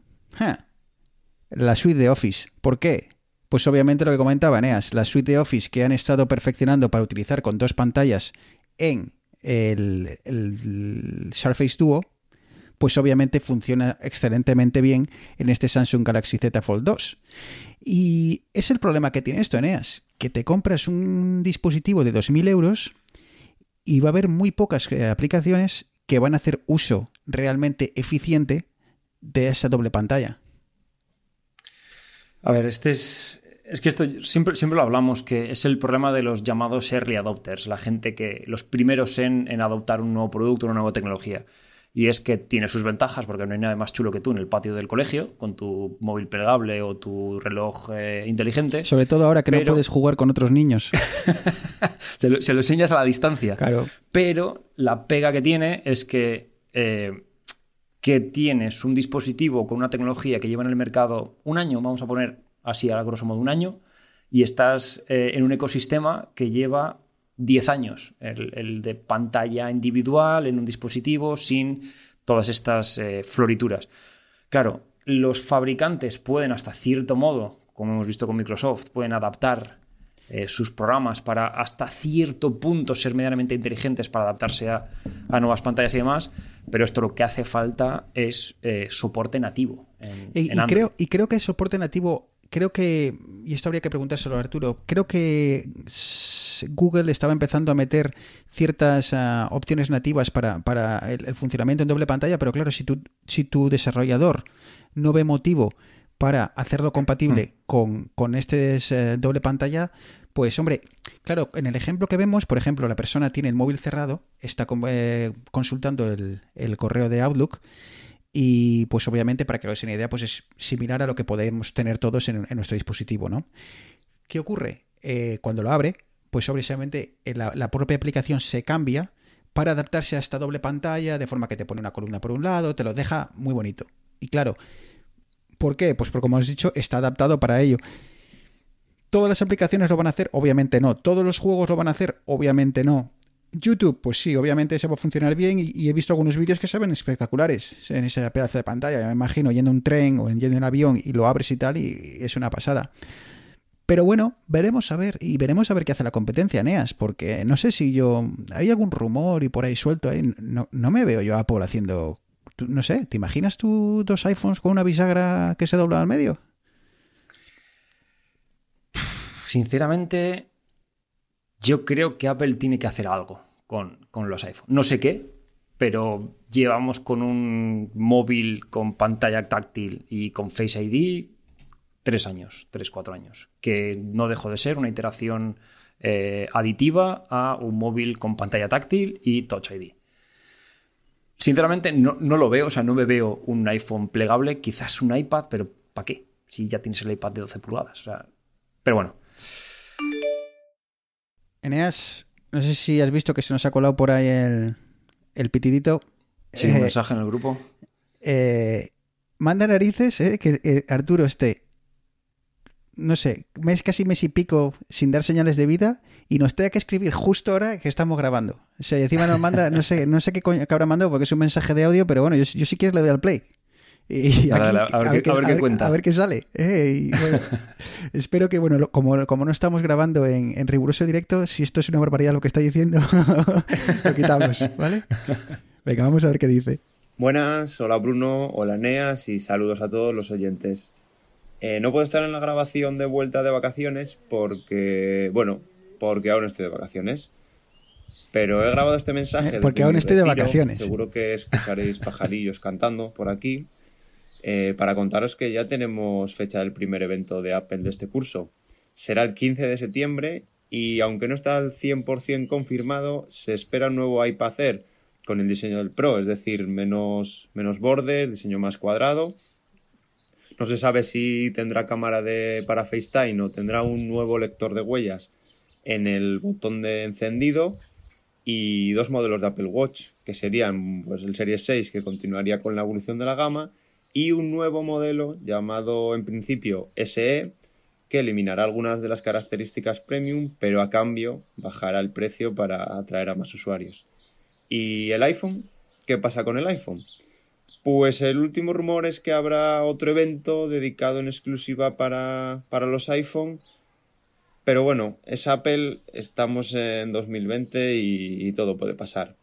La suite de Office. ¿Por qué? Pues obviamente lo que comentaba Eneas, la suite de Office que han estado perfeccionando para utilizar con dos pantallas en el, el Surface Duo, pues obviamente funciona excelentemente bien en este Samsung Galaxy Z Fold 2. Y es el problema que tiene esto, Eneas, que te compras un dispositivo de 2.000 euros y va a haber muy pocas eh, aplicaciones que van a hacer uso realmente eficiente de esa doble pantalla. A ver, este es. Es que esto siempre, siempre lo hablamos, que es el problema de los llamados early adopters, la gente que. los primeros en, en adoptar un nuevo producto, una nueva tecnología. Y es que tiene sus ventajas, porque no hay nada más chulo que tú en el patio del colegio, con tu móvil plegable o tu reloj eh, inteligente. Sobre todo ahora que no puedes jugar con otros niños. Se lo, se lo enseñas a la distancia. Claro. Pero la pega que tiene es que, eh, que tienes un dispositivo con una tecnología que lleva en el mercado un año, vamos a poner así a grosso modo un año, y estás eh, en un ecosistema que lleva 10 años, el, el de pantalla individual en un dispositivo sin todas estas eh, florituras. Claro, los fabricantes pueden hasta cierto modo, como hemos visto con Microsoft, pueden adaptar eh, sus programas para hasta cierto punto ser medianamente inteligentes para adaptarse a, a nuevas pantallas y demás, pero esto lo que hace falta es eh, soporte nativo. En, Y, en y Android. creo, y creo que el soporte nativo, creo que, y esto habría que preguntárselo a Arturo, creo que Google estaba empezando a meter ciertas ah, opciones nativas para, para el, el funcionamiento en doble pantalla, pero claro, si tu, si tu desarrollador no ve motivo para hacerlo compatible con, con este eh, doble pantalla, pues hombre, claro, en el ejemplo que vemos, por ejemplo, la persona tiene el móvil cerrado, está con- eh, consultando el, el correo de Outlook y pues obviamente para que den una idea, pues es similar a lo que podemos tener todos en, en nuestro dispositivo, ¿no? ¿Qué ocurre? Eh, cuando lo abre, pues obviamente eh, la, la propia aplicación se cambia para adaptarse a esta doble pantalla, de forma que te pone una columna por un lado, te lo deja muy bonito. Y claro, ¿por qué? Pues porque como os he dicho, está adaptado para ello. ¿Todas las aplicaciones lo van a hacer? Obviamente no. ¿Todos los juegos lo van a hacer? Obviamente no. YouTube, pues sí, obviamente se va a funcionar bien y, he visto algunos vídeos que se ven espectaculares en ese pedazo de pantalla. Me imagino yendo en un tren o yendo en un avión y lo abres y tal y es una pasada. Pero bueno, veremos a ver y veremos a ver qué hace la competencia, Neas, porque no sé si yo... Hay algún rumor y por ahí suelto. No, no me veo yo a Apple haciendo no sé, ¿te imaginas tú dos iPhones con una bisagra que se dobla al medio? Sinceramente, yo creo que Apple tiene que hacer algo con, con los iPhones. No sé qué, pero llevamos con un móvil con pantalla táctil y con Face ID tres años, tres, cuatro años, que no dejó de ser una iteración eh, aditiva a un móvil con pantalla táctil y Touch ID. Sinceramente, no, no lo veo, o sea, no me veo un iPhone plegable, quizás un iPad, pero ¿para qué? Si ya tienes el iPad de 12 pulgadas. Pero bueno, Eneas, no sé si has visto que se nos ha colado por ahí el, el pitidito. sí, Eh, un mensaje en el grupo. eh, manda narices eh, que eh, Arturo esté, no sé, mes casi mes y pico sin dar señales de vida y nos tenga que escribir justo ahora que estamos grabando. O sea, y encima nos manda, no sé, no sé qué coño que habrá mandado porque es un mensaje de audio, pero bueno, yo, yo si quieres le doy al play. Y a ver qué- a ver qué cuenta. a ver qué sale. eh, y bueno, espero que, bueno, lo- como, como no estamos grabando en, en riguroso directo, si esto es una barbaridad lo que está diciendo, lo quitamos, ¿vale? Venga, vamos a ver qué dice. Buenas, hola Bruno, hola Neas y saludos a todos los oyentes. Eh, no puedo estar en la grabación de vuelta de vacaciones porque, bueno, porque aún estoy de vacaciones. Pero he grabado este mensaje. Porque aún estoy de vacaciones. Seguro que escucharéis pajarillos cantando por aquí. Eh, para contaros que ya tenemos fecha del primer evento de Apple de este curso. Será el 15 de septiembre y aunque no está al 100% confirmado, se espera un nuevo iPad Air con el diseño del Pro, es decir, menos, menos bordes, diseño más cuadrado. No se sabe si tendrá cámara de, para FaceTime o tendrá un nuevo lector de huellas en el botón de encendido y dos modelos de Apple Watch, que serían pues, el Series 6, que continuaría con la evolución de la gama, y un nuevo modelo llamado en principio SE, que eliminará algunas de las características premium, pero a cambio bajará el precio para atraer a más usuarios. ¿Y el iPhone? ¿Qué pasa con el iPhone? Pues el último rumor es que habrá otro evento dedicado en exclusiva para, para los iPhone. Pero bueno, es Apple, estamos en 2020 y, y todo puede pasar.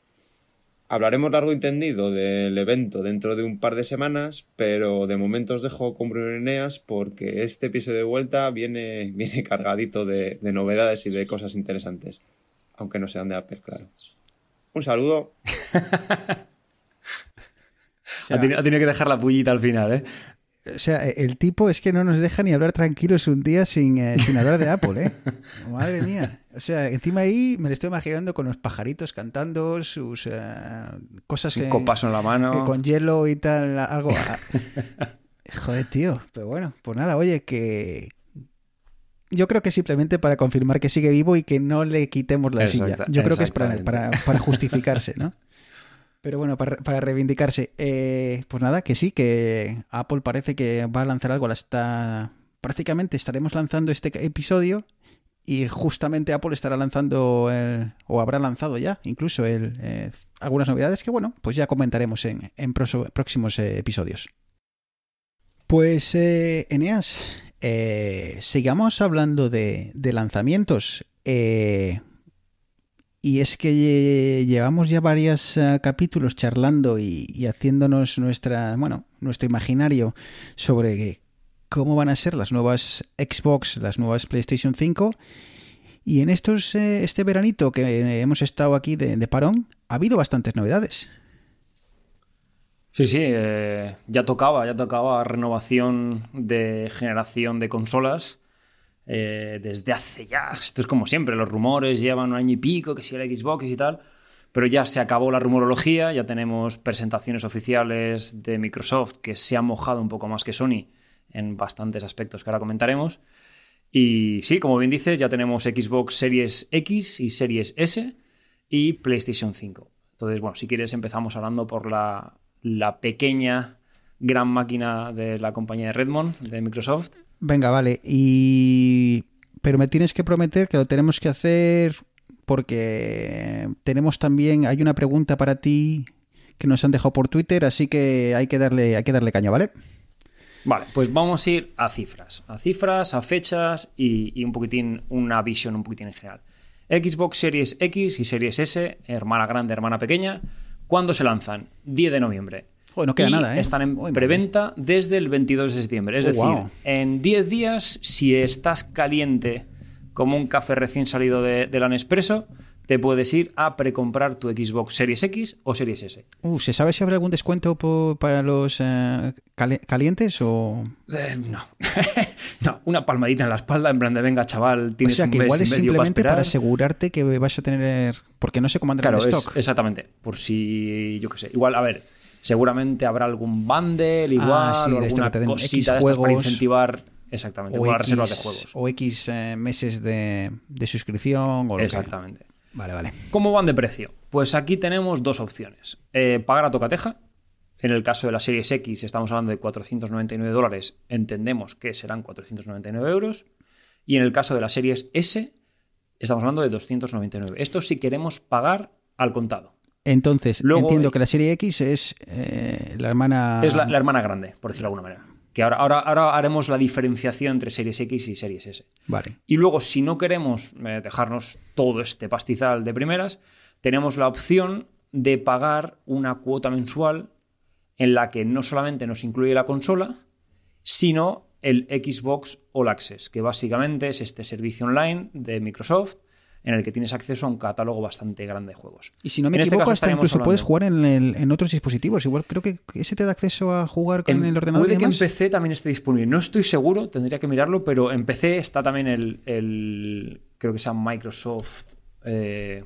Hablaremos largo y tendido del evento dentro de un par de semanas, pero de momento os dejo con Bruno Eneas porque este episodio de vuelta viene, viene cargadito de, de novedades y de cosas interesantes. Aunque no sean de Apple, claro. Un saludo. Ha tenido, ha tenido que dejar la pullita al final, ¿eh? O sea, el tipo es que no nos deja ni hablar tranquilos un día sin, eh, sin hablar de Apple, ¿eh? Madre mía. O sea, encima ahí me lo estoy imaginando con los pajaritos cantando, sus eh, cosas que, Un copazo en la mano. con hielo y tal, algo. ah, Joder, tío. Pero bueno, pues nada, oye, que. Yo creo que simplemente para confirmar que sigue vivo y que no le quitemos la silla. Yo creo que es para, para justificarse, ¿no? Pero bueno, para, reivindicarse. Eh, pues nada, que sí, que Apple parece que va a lanzar algo. La está... Prácticamente estaremos lanzando este episodio y justamente Apple estará lanzando, o habrá lanzado ya incluso el, eh, algunas novedades que, bueno, pues ya comentaremos en, próximos eh, episodios. Pues, Eneas, sigamos hablando de, lanzamientos. Y es que lle- llevamos ya varios eh, capítulos charlando y, haciéndonos nuestra, bueno, nuestro imaginario sobre cómo van a ser las nuevas Xbox, las nuevas PlayStation 5. Y en estos, eh, este veranito que hemos estado aquí de, parón, ha habido bastantes novedades. Sí, sí, eh, ya tocaba, ya tocaba renovación de generación de consolas. Eh, desde hace ya, esto es como siempre, los rumores llevan un año y pico, que si el Xbox y tal, pero ya se acabó la rumorología, ya tenemos presentaciones oficiales de Microsoft que se ha mojado un poco más que Sony en bastantes aspectos que ahora comentaremos. Y sí, como bien dices, ya tenemos Xbox Series X y Series S y PlayStation 5. Entonces, bueno, si quieres empezamos hablando por la, la pequeña gran máquina de la compañía de Redmond, de Microsoft. Venga, vale. Y. Pero me tienes que prometer que lo tenemos que hacer porque tenemos también. Hay una pregunta para ti que nos han dejado por Twitter, así que hay que darle, hay que darle caña, ¿vale? Vale, pues vamos a ir a cifras. A cifras, a fechas y, y un poquitín, una visión un poquitín en general. Xbox Series X y Series S, hermana grande, hermana pequeña, ¿cuándo se lanzan? 10 de noviembre. Joder, no queda y nada, ¿eh? Están en preventa desde el 22 de septiembre. Es Oh, decir, wow. en 10 días, si estás caliente como un café recién salido de, de la Nespresso, te puedes ir a precomprar tu Xbox Series X o Series S. Uh, ¿Se sabe si habrá algún descuento para los eh, cali- calientes o...? Eh, no. no, una palmadita en la espalda, en plan de venga, chaval, O tienes sea, un que mes igual es medio para simplemente esperar. para asegurarte que vas a tener... Porque no sé cómo andará Claro, el es- stock. exactamente. Por si, yo qué sé. Igual, a ver, seguramente habrá algún bundle, igual, Ah, sí, o de esto alguna cosita de estas para juegos. incentivar. Exactamente, o con las X, reservas de juegos. o X eh, meses de, de suscripción o lo que- Exactamente. Vale, vale. ¿Cómo van de precio? Pues aquí tenemos dos opciones. Eh, pagar a tocateja. En el caso de la Series X estamos hablando de 499 dólares. Entendemos que serán 499 euros. Y en el caso de la Series S estamos hablando de 299. Esto si queremos pagar al contado. Entonces, Luego, entiendo eh, que la serie X es eh, la hermana... Es la, la hermana grande, por decirlo de alguna manera. Que ahora, ahora, ahora haremos la diferenciación entre Series X y Series S. Vale. Y luego, si no queremos eh, dejarnos todo este pastizal de primeras, tenemos la opción de pagar una cuota mensual en la que no solamente nos incluye la consola, sino el Xbox All Access, que básicamente es este servicio online de Microsoft en el que tienes acceso a un catálogo bastante grande de juegos. Y si no me En este equivoco, hasta incluso puedes jugar en, el- en otros dispositivos. Igual creo que ese te da acceso a jugar con En- el ordenador Puede y que en. PC también esté disponible. No estoy seguro, tendría que mirarlo, pero en PC está también el. el- creo que sea Microsoft. eh,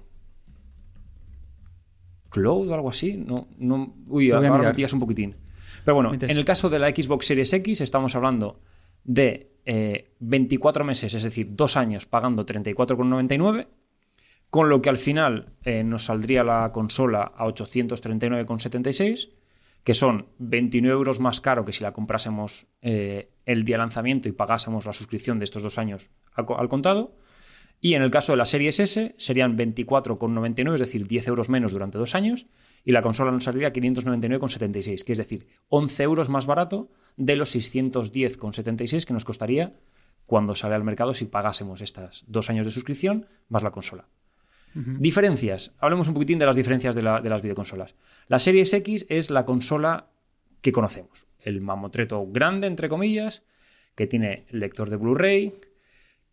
Cloud o algo así. No, no, uy, ahora me pillas un poquitín. Pero bueno, Mientras- en el caso de la Xbox Series X, estamos hablando de eh, 24 meses, es decir, dos años pagando 34,99. Con lo que al final eh, nos saldría la consola a 839,76 que son 29 euros más caro que si la comprásemos eh, el día de lanzamiento y pagásemos la suscripción de estos dos años al, co- al contado. Y en el caso de la Series S serían 24,99, es decir, 10 euros menos durante dos años. Y la consola nos saldría 599,76, que es decir, 11 euros más barato de los 610,76 que nos costaría cuando sale al mercado si pagásemos estos dos años de suscripción más la consola. Diferencias. Hablemos un poquitín de las diferencias de, la- de las videoconsolas. La Series X es la consola que conocemos. El mamotreto grande, entre comillas, que tiene lector de Blu-ray,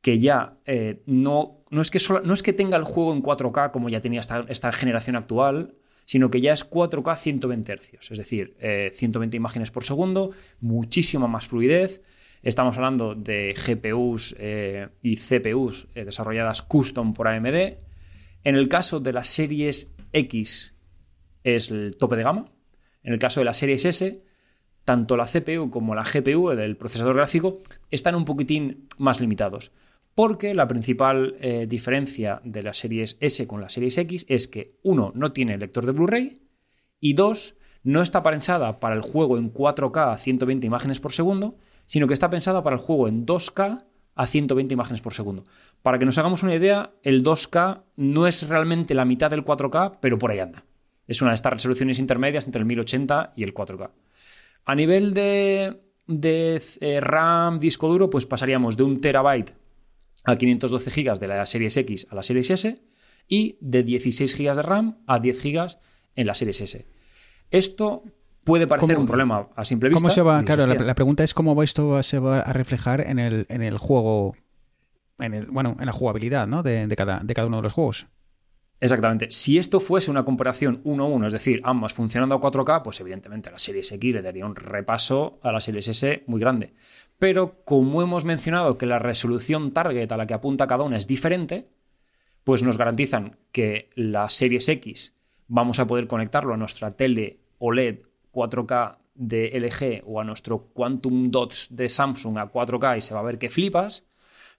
que ya eh, no, no, es que no es que tenga el juego en 4K como ya tenía esta, esta generación actual, sino que ya es 4K 120 Hz, es decir, eh, 120 imágenes por segundo, muchísima más fluidez. Estamos hablando de GPUs eh, y CPUs eh, desarrolladas custom por AMD. En el caso de las series X es el tope de gama. En el caso de las series S, tanto la CPU como la GPU, el procesador gráfico, están un poquitín más limitados. Porque la principal eh, diferencia de las series S con las series X es que, uno, no tiene lector de Blu-ray y dos, no está pensada para el juego en 4K a 120 imágenes por segundo, sino que está pensada para el juego en 2K a 120 imágenes por segundo. Para que nos hagamos una idea, el 2K no es realmente la mitad del 4K, pero por ahí anda. Es una de estas resoluciones intermedias entre el 1080 y el 4K. A nivel de, eh, RAM, disco duro, pues pasaríamos de un terabyte a 512 GB de la Series X a la Series S y de 16 GB de RAM a 10 GB en la Series S. Esto puede parecer ¿Cómo- un problema a simple vista. ¿Cómo se va? Claro, la, pregunta es cómo esto va- se va a reflejar en el, en el juego, en el, bueno, en la jugabilidad, ¿no? De, de cada, de cada uno de los juegos. Exactamente. Si esto fuese una comparación 1-1, es decir, ambas funcionando a 4K, pues evidentemente la Series X le daría un repaso a la Series S muy grande. Pero como hemos mencionado que la resolución target a la que apunta cada una es diferente, pues nos garantizan que la Series X vamos a poder conectarlo a nuestra tele OLED 4K de LG o a nuestro Quantum Dots de Samsung a 4K y se va a ver que flipas.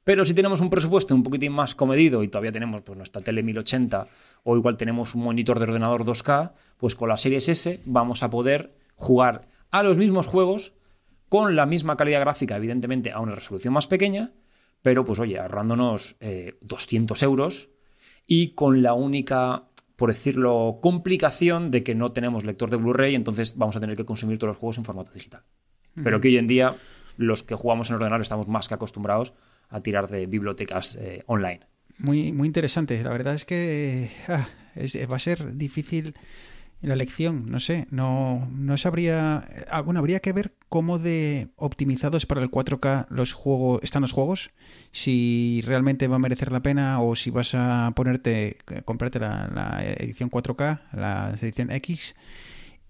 Pero si tenemos un presupuesto un poquitín más comedido y todavía tenemos pues, nuestra tele 1080 o igual tenemos un monitor de ordenador 2K, pues con la Series S vamos a poder jugar a los mismos juegos con la misma calidad gráfica, evidentemente a una resolución más pequeña, pero pues oye, ahorrándonos eh, 200 euros y con la única, por decirlo, complicación de que no tenemos lector de Blu-ray, entonces vamos a tener que consumir todos los juegos en formato digital. Pero que hoy en día los que jugamos en ordenador estamos más que acostumbrados a tirar de bibliotecas eh, online. Muy, muy interesante. La verdad es que ah, es- va a ser difícil la elección, no sé, no, no sabría. ah, Bueno, habría que ver cómo de optimizados para el 4K los juegos están los juegos, si realmente va a merecer la pena o si vas a ponerte, comprarte la, la edición 4K, la edición X,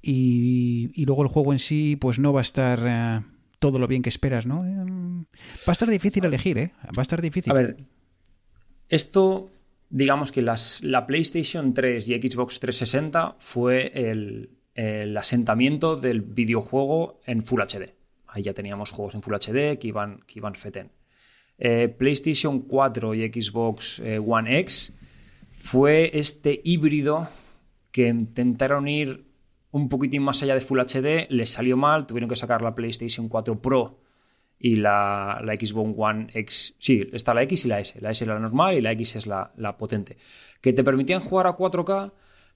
y, y luego el juego en sí, pues no va a estar eh, todo lo bien que esperas, ¿no? Eh, va a estar difícil elegir, ¿eh? Va a estar difícil. A ver, esto, digamos que las, la PlayStation 3 y Xbox 360 fue el, asentamiento del videojuego en Full HD. Ahí ya teníamos juegos en Full HD que iban, que iban feten. Eh, PlayStation 4 y Xbox eh, One X fue este híbrido que intentaron ir un poquitín más allá de Full HD, les salió mal, tuvieron que sacar la PlayStation 4 Pro y la, la Xbox One X. Sí, está la X y la S. La S es la normal y la X es la, la potente. Que te permitían jugar a 4K,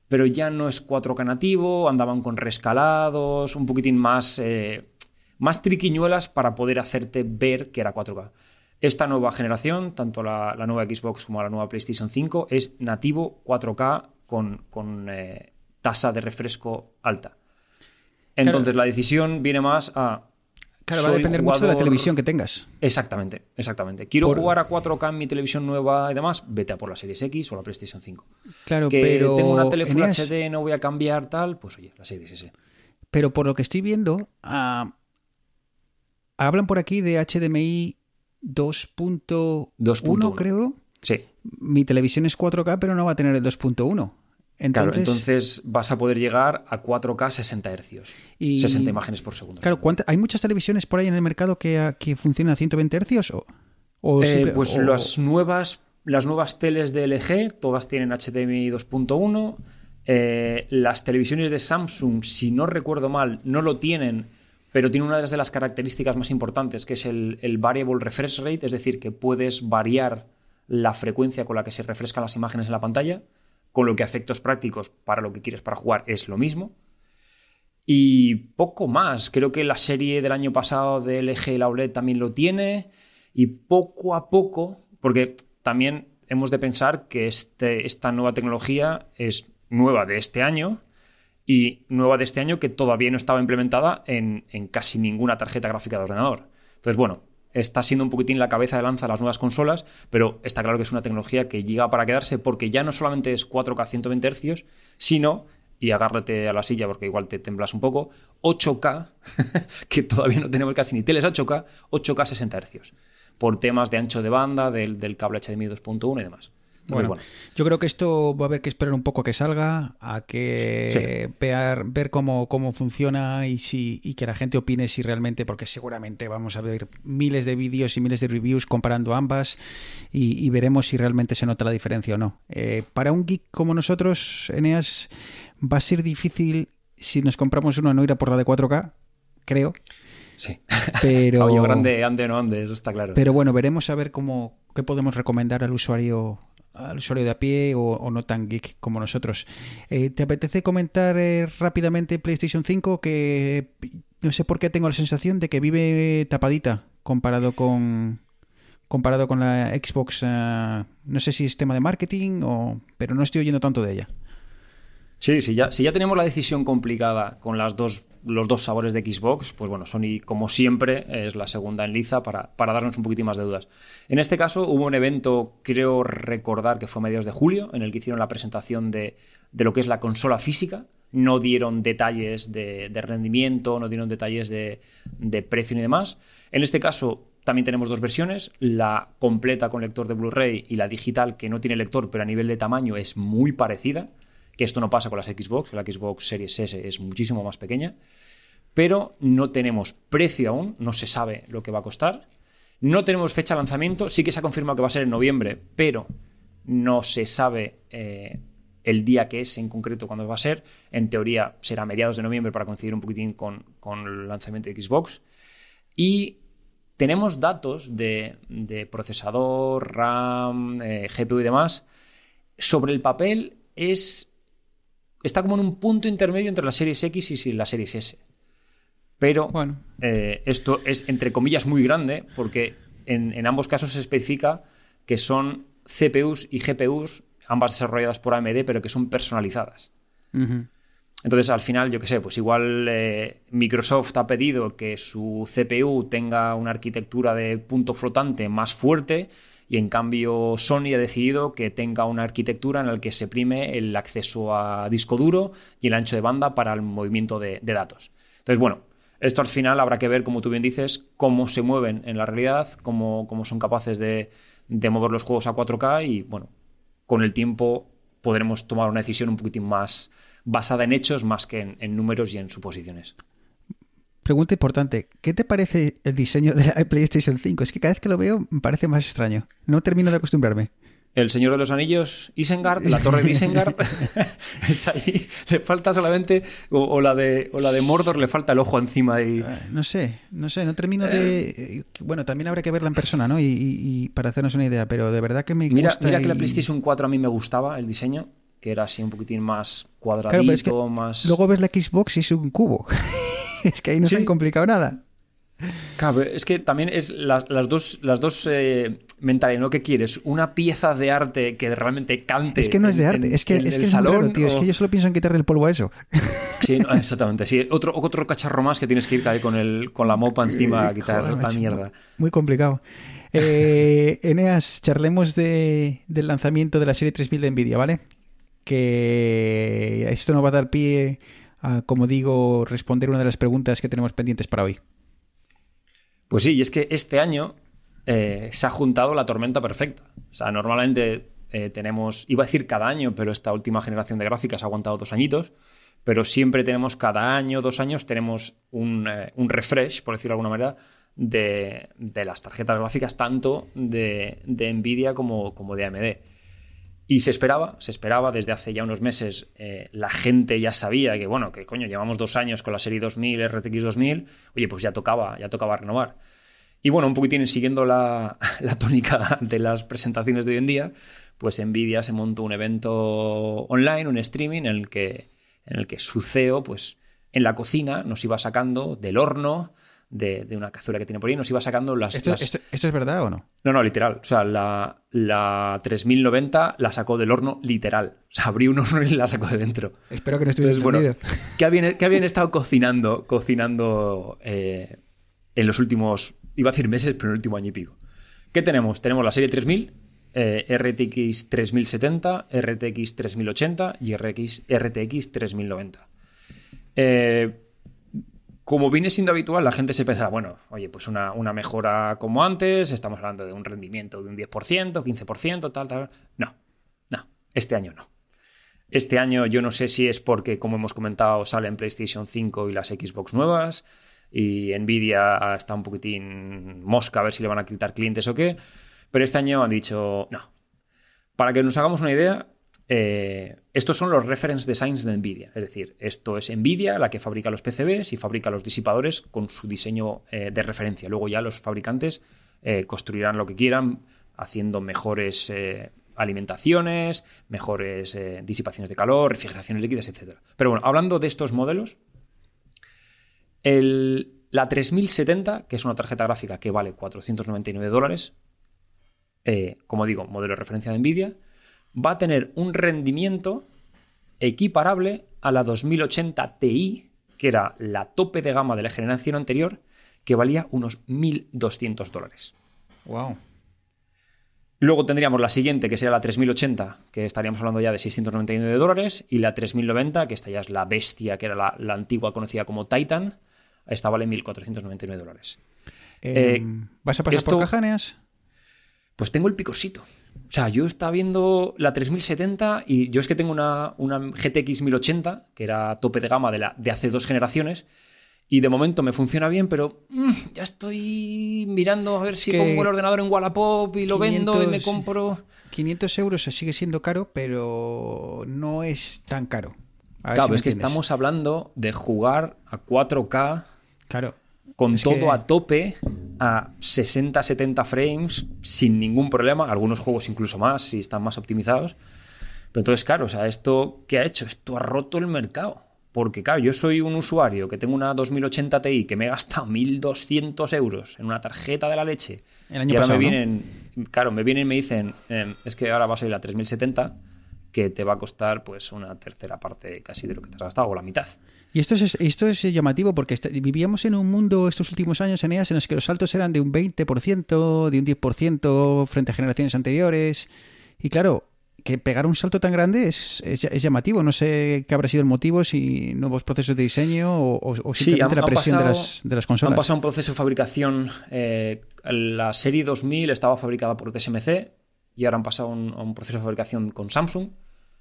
pero ya no es 4K nativo, andaban con rescalados, un poquitín más, eh, más triquiñuelas para poder hacerte ver que era 4K. Esta nueva generación, tanto la, la nueva Xbox como la nueva PlayStation 5, es nativo 4K con, con eh, tasa de refresco alta. Entonces la decisión viene más a... claro, va a depender mucho de la televisión que tengas. Exactamente, exactamente. Quiero Por- jugar a 4K en mi televisión nueva y demás, vete a por la Series X o la PlayStation 5. Claro, que pero. tengo una tele Full Eneas, HD, no voy a cambiar tal, pues oye, la Series S. Pero por lo que estoy viendo, ah, hablan por aquí de HDMI 2.1, 2.1. creo. Sí, Mi televisión es 4K, pero no va a tener el 2.1. Entonces, claro, entonces vas a poder llegar a 4K 60 Hz. Y- 60 imágenes por segundo. claro, ¿cuánta- ¿hay muchas televisiones por ahí en el mercado que, que funcionan a 120 Hz? ¿O, o Eh, simple- pues o- las nuevas, las nuevas teles de LG, todas tienen HDMI 2.1. Eh, las televisiones de Samsung, si no recuerdo mal, no lo tienen, pero tiene una de las características más importantes, que es el, el variable refresh rate, es decir, que puedes variar la frecuencia con la que se refrescan las imágenes en la pantalla, con lo que efectos prácticos para lo que quieres para jugar es lo mismo. Y poco más. Creo que la serie del año pasado de LG la OLED también lo tiene. Y poco a poco, porque también hemos de pensar que este, esta nueva tecnología es nueva de este año y nueva de este año que todavía no estaba implementada en, en casi ninguna tarjeta gráfica de ordenador. Entonces, bueno, está siendo un poquitín la cabeza de lanza de las nuevas consolas, pero está claro que es una tecnología que llega para quedarse porque ya no solamente es 4K 120 Hz, sino, y agárrate a la silla porque igual te temblas un poco, 8K, que todavía no tenemos casi ni teles 8K, 8K 60 Hz, por temas de ancho de banda, del, del cable HDMI 2.1 y demás. Entonces, Bueno, yo creo que esto va a haber que esperar un poco a que salga, a que ver cómo, cómo funciona y, si, y que la gente opine si realmente, porque seguramente vamos a ver miles de vídeos y miles de reviews comparando ambas y, y veremos si realmente se nota la diferencia o no. Eh, para un geek como nosotros, Eneas, va a ser difícil si nos compramos uno no ir a por la de 4K, creo, Sí. pero... Caballo grande, ande o no ande, eso está claro. Pero bueno, veremos a ver cómo qué podemos recomendar al usuario al usuario de a pie o, no tan geek como nosotros. Eh, ¿Te apetece comentar eh, rápidamente PlayStation 5 que no sé por qué tengo la sensación de que vive tapadita comparado con comparado con la Xbox? eh, no sé si es tema de marketing o pero no estoy oyendo tanto de ella. Sí, sí, ya, si ya tenemos la decisión complicada con las dos, los dos sabores de Xbox, pues bueno, Sony, como siempre, es la segunda en liza para, para darnos un poquitín más de dudas. En este caso hubo un evento, creo recordar que fue a mediados de julio, en el que hicieron la presentación de, de lo que es la consola física. No dieron detalles de, de rendimiento, no dieron detalles de, de precio ni demás. En este caso también tenemos dos versiones, la completa con lector de Blu-ray y la digital que no tiene lector, pero a nivel de tamaño es muy parecida que esto no pasa con las Xbox, la Xbox Series S es muchísimo más pequeña, pero no tenemos precio aún, no se sabe lo que va a costar, no tenemos fecha de lanzamiento, sí que se ha confirmado que va a ser en noviembre, pero no se sabe eh, el día que es en concreto cuándo va a ser, en teoría será mediados de noviembre para coincidir un poquitín con, con el lanzamiento de Xbox, y tenemos datos de, de procesador, RAM, eh, GPU y demás, sobre el papel es está como en un punto intermedio entre la Series X y la Series S. Pero Bueno. eh, esto es, entre comillas, muy grande, porque en, en ambos casos se especifica que son CPUs y GPUs, ambas desarrolladas por AMD, pero que son personalizadas. Entonces, al final, yo qué sé, pues igual eh, Microsoft ha pedido que su CPU tenga una arquitectura de punto flotante más fuerte y en cambio Sony ha decidido que tenga una arquitectura en la que se prime el acceso a disco duro y el ancho de banda para el movimiento de, datos. Entonces, bueno, esto al final habrá que ver, como tú bien dices, cómo se mueven en la realidad, cómo, cómo son capaces de, mover los juegos a 4K y, bueno, con el tiempo podremos tomar una decisión un poquitín más basada en hechos más que en números y en suposiciones. Pregunta importante, ¿qué te parece el diseño de la PlayStation 5? Es que cada vez que lo veo me parece más extraño. No termino de acostumbrarme. El Señor de los Anillos, Isengard, la torre de Isengard, es ahí. Le falta solamente, o, o la de, o la de Mordor, le falta el ojo encima. Y... Eh, No sé, no sé, no termino de... eh, Bueno, también habrá que verla en persona, ¿no? Y, y- y para hacernos una idea, pero de verdad que me Mira, gusta mira que la PlayStation 4 a mí me gustaba el diseño, que era así un poquitín más cuadradito, Claro, pero es que más... luego ves la Xbox y es un cubo. es que ahí no se han complicado nada. Claro, es que también es la- las dos, las dos eh, mentalidades, ¿no? ¿Qué quieres? ¿Una pieza de arte que realmente cante? Es que no es de arte, en- es que, en es, que es salón? raro, tío. Es que yo solo pienso en quitarle el polvo a eso. Sí, no, exactamente. Sí, otro, otro cacharro más que tienes que ir ahí con, el, con la mopa encima a quitar Joder, la macho, mierda. Muy complicado. Eh, Eneas, charlemos de- del lanzamiento de la serie 3000 de Nvidia, ¿vale? Que esto nos va a dar pie como digo, responder una de las preguntas que tenemos pendientes para hoy. Pues sí, y es que este año eh, se ha juntado la tormenta perfecta. O sea, normalmente eh, tenemos, iba a decir cada año, pero esta última generación de gráficas ha aguantado dos añitos, pero siempre tenemos cada año, dos años, tenemos un, eh, un refresh, por decirlo de alguna manera, de, de las tarjetas gráficas, tanto de, de Nvidia como, como de AMD. Y se esperaba, se esperaba desde hace ya unos meses, eh, la gente ya sabía que, bueno, que coño, llevamos dos años con la serie 2000, RTX 2000, oye, pues ya tocaba, ya tocaba renovar. Y bueno, un poquitín siguiendo la, la tónica de las presentaciones de hoy en día, pues Nvidia se montó un evento online, un streaming, en el que, en el que su CEO, pues en la cocina, nos iba sacando del horno, de, de una cazuela que tiene por ahí, nos iba sacando las... ¿Esto, las- esto- esto es verdad o no? no, no, literal. O sea, la, la 3090 la sacó del horno literal. O sea, abrió un horno y la sacó de dentro. Espero que no estuviera Entonces, bueno. ¿qué habían, qué habían estado cocinando, cocinando eh, en los últimos, iba a decir meses, pero en el último año y pico? ¿Qué tenemos? Tenemos la serie 3000, eh, RTX 3070, RTX 3080 y RX, RTX 3090. Eh, como viene siendo habitual, la gente se pensará, bueno, oye, pues una, una mejora como antes, estamos hablando de un rendimiento de un 10%, 15%, tal, tal. No, no, este año no. Este año yo no sé si es porque, como hemos comentado, salen PlayStation 5 y las Xbox nuevas y Nvidia está un poquitín mosca a ver si le van a quitar clientes o qué, pero este año han dicho no. Para que nos hagamos una idea, eh, estos son los reference designs de Nvidia, es decir, esto es Nvidia la que fabrica los PCBs y fabrica los disipadores con su diseño eh, de referencia. Luego ya los fabricantes eh, construirán lo que quieran haciendo mejores alimentaciones, mejores disipaciones de calor, refrigeraciones líquidas, etc. Pero bueno, hablando de estos modelos, el- la 3070, que es una tarjeta gráfica que vale 499 dólares, como digo, modelo de referencia de Nvidia, va a tener un rendimiento equiparable a la 2080 Ti, que era la tope de gama de la generación anterior, que valía unos 1.200 dólares. Wow. Luego tendríamos la siguiente, que sería la 3080, que estaríamos hablando ya de 699 dólares, y la 3090, que esta ya es la bestia, que era la, la antigua conocida como Titan, esta vale 1.499 dólares. Eh, ¿Vas a pasar esto- por caja, Eneas? Pues tengo el picosito. O sea, yo estaba viendo la 3070 y yo es que tengo una, una GTX 1080, que era tope de gama de, la, de hace dos generaciones, y de momento me funciona bien, pero mm, ya estoy mirando a ver si Que pongo el ordenador en Wallapop y lo vendo y me 500, compro... 500 euros sigue siendo caro, pero no es tan caro. A Claro, si es que estamos hablando de jugar a 4K Claro. con Es todo que- a tope a 60-70 frames sin ningún problema, algunos juegos incluso más si están más optimizados. Pero entonces, claro, o sea, ¿esto qué ha hecho? Esto ha roto el mercado. Porque, claro, yo soy un usuario que tengo una 2080 Ti que me he gastado 1.200 euros en una tarjeta de la leche. El año y ahora pasado, me ¿no? vienen, claro, me vienen y me dicen, eh, es que ahora va a salir la 3070 que te va a costar pues una tercera parte casi de lo que te has gastado o la mitad. Y esto es, esto es llamativo porque est- vivíamos en un mundo estos últimos años, Eneas, en los que los saltos eran de un 20%, de un 10% frente a generaciones anteriores. Y claro, que pegar un salto tan grande es, es, es llamativo. No sé qué habrá sido el motivo, si nuevos procesos de diseño o, o- o Sí, simplemente han- la han presión de, pasado- las, de las Han consolas. pasado un proceso de fabricación. eh, la serie 2000 estaba fabricada por TSMC y ahora han pasado un- a un proceso de fabricación con Samsung.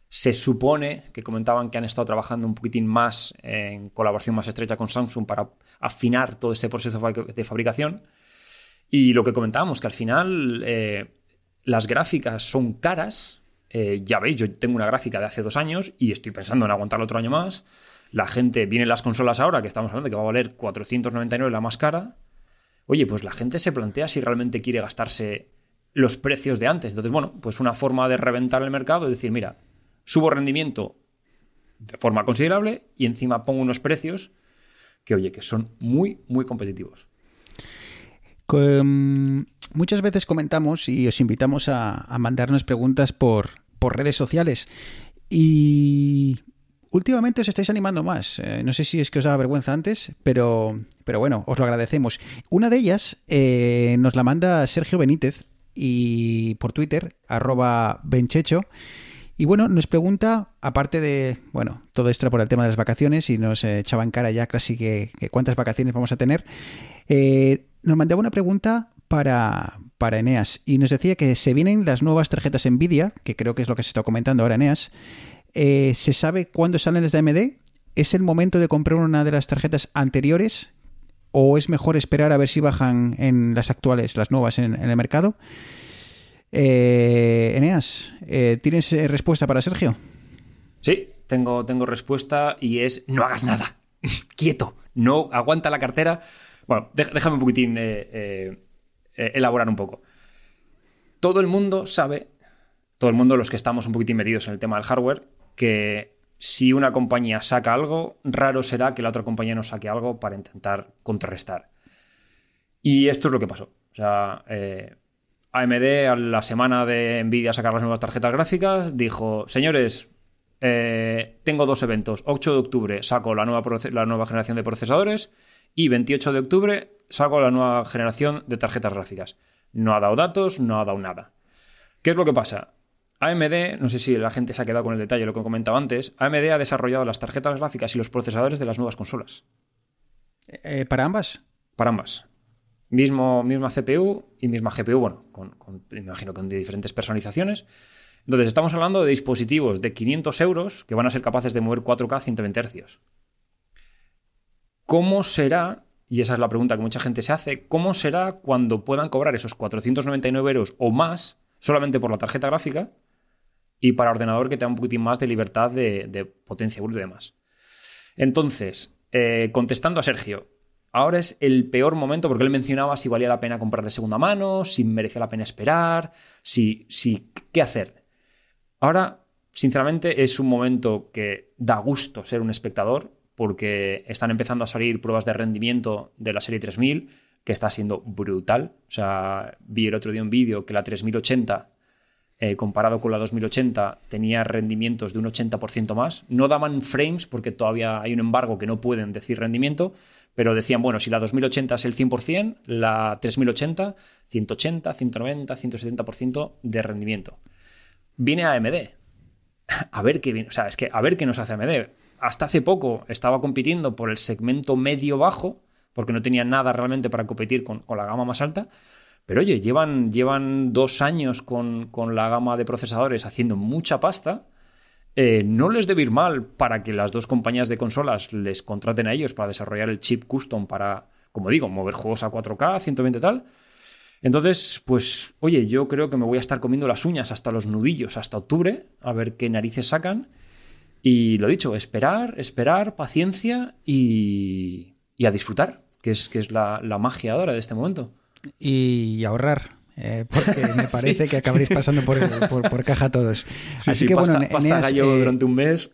Se supone que comentaban que han estado trabajando un poquitín más en colaboración más estrecha con Samsung para afinar todo este proceso de fabri- de fabricación. Y lo que comentábamos, que al final eh, las gráficas son caras. Eh, ya veis, yo tengo una gráfica de hace dos años y estoy pensando en aguantarla otro año más. La gente, vienen las consolas ahora, que estamos hablando de que va a valer 499 la más cara. Oye, pues la gente se plantea si realmente quiere gastarse los precios de antes. Entonces, bueno, pues una forma de reventar el mercado es decir, mira, subo rendimiento de forma considerable y encima pongo unos precios que, oye, que son muy, muy competitivos. Com- muchas veces comentamos y os invitamos a, mandarnos preguntas por, por redes sociales. Y últimamente os estáis animando más. Eh, no sé si es que os daba vergüenza antes, pero, pero bueno, os lo agradecemos. Una de ellas eh, nos la manda Sergio Benítez y por Twitter, arroba benchecho. Y bueno, nos pregunta, aparte de, bueno, todo esto por el tema de las vacaciones y nos eh, echaba en cara ya casi que, que cuántas vacaciones vamos a tener, eh, nos mandaba una pregunta para, para Eneas y nos decía que se vienen las nuevas tarjetas Nvidia, que creo que es lo que se está comentando ahora Eneas. Eh, ¿Se sabe cuándo salen las de AMD? ¿Es el momento de comprar una de las tarjetas anteriores? ¿O es mejor esperar a ver si bajan en las actuales, las nuevas en, en el mercado? Eh, Eneas, eh, ¿tienes eh, respuesta para Sergio? Sí, tengo, tengo respuesta y es no hagas nada. Quieto. No aguanta la cartera. Bueno, déjame un poquitín eh, elaborar un poco. Todo el mundo sabe, todo el mundo, los que estamos un poquitín metidos en el tema del hardware, que si una compañía saca algo, raro será que la otra compañía no saque algo para intentar contrarrestar. Y esto es lo que pasó. O sea, AMD a la semana de Nvidia sacar las nuevas tarjetas gráficas dijo, señores, eh, tengo dos eventos. 8 de octubre saco la nueva, la nueva generación de procesadores y 28 de octubre saco la nueva generación de tarjetas gráficas. No ha dado datos, no ha dado nada. ¿Qué es lo que pasa? AMD, no sé si la gente se ha quedado con el detalle de lo que comentaba antes, AMD ha desarrollado las tarjetas gráficas y los procesadores de las nuevas consolas. Eh, ¿Para ambas? Para ambas. Mismo, misma CPU y misma GPU, bueno, con, me imagino con diferentes personalizaciones. Entonces, estamos hablando de dispositivos de 500 euros que van a ser capaces de mover 4K a 120 Hz. ¿Cómo será, y esa es la pregunta que mucha gente se hace, cómo será cuando puedan cobrar esos 499 euros o más solamente por la tarjeta gráfica y para ordenador que te da un poquitín más de libertad de, potencia y demás? Entonces, eh, contestando a Sergio, ahora es el peor momento porque él mencionaba si valía la pena comprar de segunda mano, si merecía la pena esperar, si, si qué hacer. Ahora, sinceramente, es un momento que da gusto ser un espectador porque están empezando a salir pruebas de rendimiento de la serie 3000 que está siendo brutal. O sea, vi el otro día un vídeo que la 3080 eh, comparado con la 2080 tenía rendimientos de un 80% más. No daban frames porque todavía hay un embargo que no pueden decir rendimiento, pero decían, bueno, si la 2080 es el 100%, la 3080, 180, 190, 170% de rendimiento. Viene AMD. A ver qué viene, o sea, es que a ver qué nos hace AMD. Hasta hace poco estaba compitiendo por el segmento medio-bajo, porque no tenía nada realmente para competir con, con la gama más alta. Pero oye, llevan, llevan dos años con, con la gama de procesadores haciendo mucha pasta. Eh, no les debe ir mal para que las dos compañías de consolas les contraten a ellos para desarrollar el chip custom para, como digo, mover juegos a 4K, 120 tal. Entonces, pues, oye, yo creo que me voy a estar comiendo las uñas hasta los nudillos, hasta octubre, a ver qué narices sacan. Y lo dicho, esperar, esperar, paciencia y, y a disfrutar, que es, que es la, la magia ahora de este momento. Y ahorrar. Eh, porque me parece que acabaréis pasando por, por, por caja todos. Así que pasta, bueno, pasta Eneas, gallo eh, durante un mes.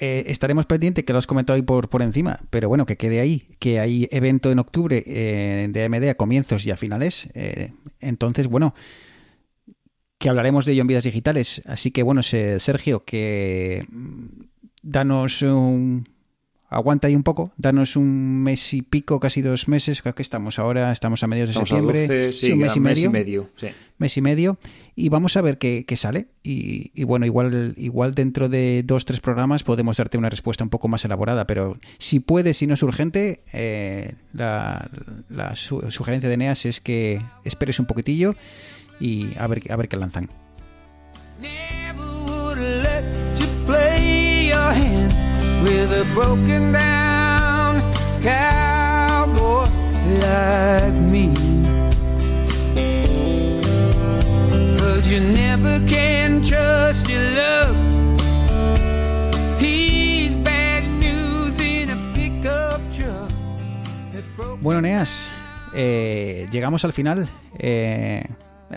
eh, estaremos pendientes, que lo has comentado ahí por, por encima, pero bueno, que quede ahí, que hay evento en octubre eh, de AMD a comienzos y a finales. entonces, bueno, que hablaremos de ello en Vidas Digitales. Así que bueno, se- Sergio, que mm, danos un... Aguanta ahí un poco, danos un mes y pico, casi dos meses, que estamos ahora, estamos a mediados de Estamos septiembre, 12, sí, un mes y medio, medio, sí. mes y medio, y vamos a ver qué, qué sale. Y, y bueno, igual, igual dentro de dos, tres programas podemos darte una respuesta un poco más elaborada, pero si puede, si no es urgente, eh, la, la su- sugerencia de Neas es que esperes un poquitillo y a ver, a ver qué lanzan. Never with a broken down cowboy like me. Cause you never can trust your love. He's bad news in a pickup truck. Bueno, Neas, eh, llegamos al final. Eh,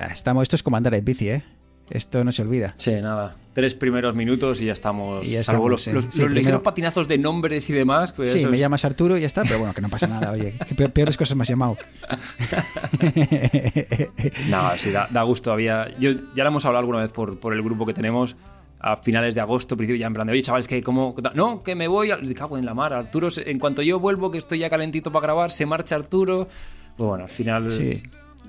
estamos, esto es como andar en bici, ¿eh? Esto no se olvida. Sí, nada. Tres primeros minutos y ya estamos. Y ya salvo los, sí. los- Sí, los primero- ligeros patinazos de nombres y demás. Pues sí, me llamas Arturo y ya está, pero bueno, que no pasa nada, oye. que peores cosas me has llamado. No, sí, da, da gusto. Había, yo, ya lo hemos hablado alguna vez por, por el grupo que tenemos a finales de agosto, principio ya en plan de, oye, chavales, que como... No, que me voy, al- cago en la mar, Arturo, en cuanto yo vuelvo, que estoy ya calentito para grabar, se marcha Arturo. Pues bueno, al final... Sí.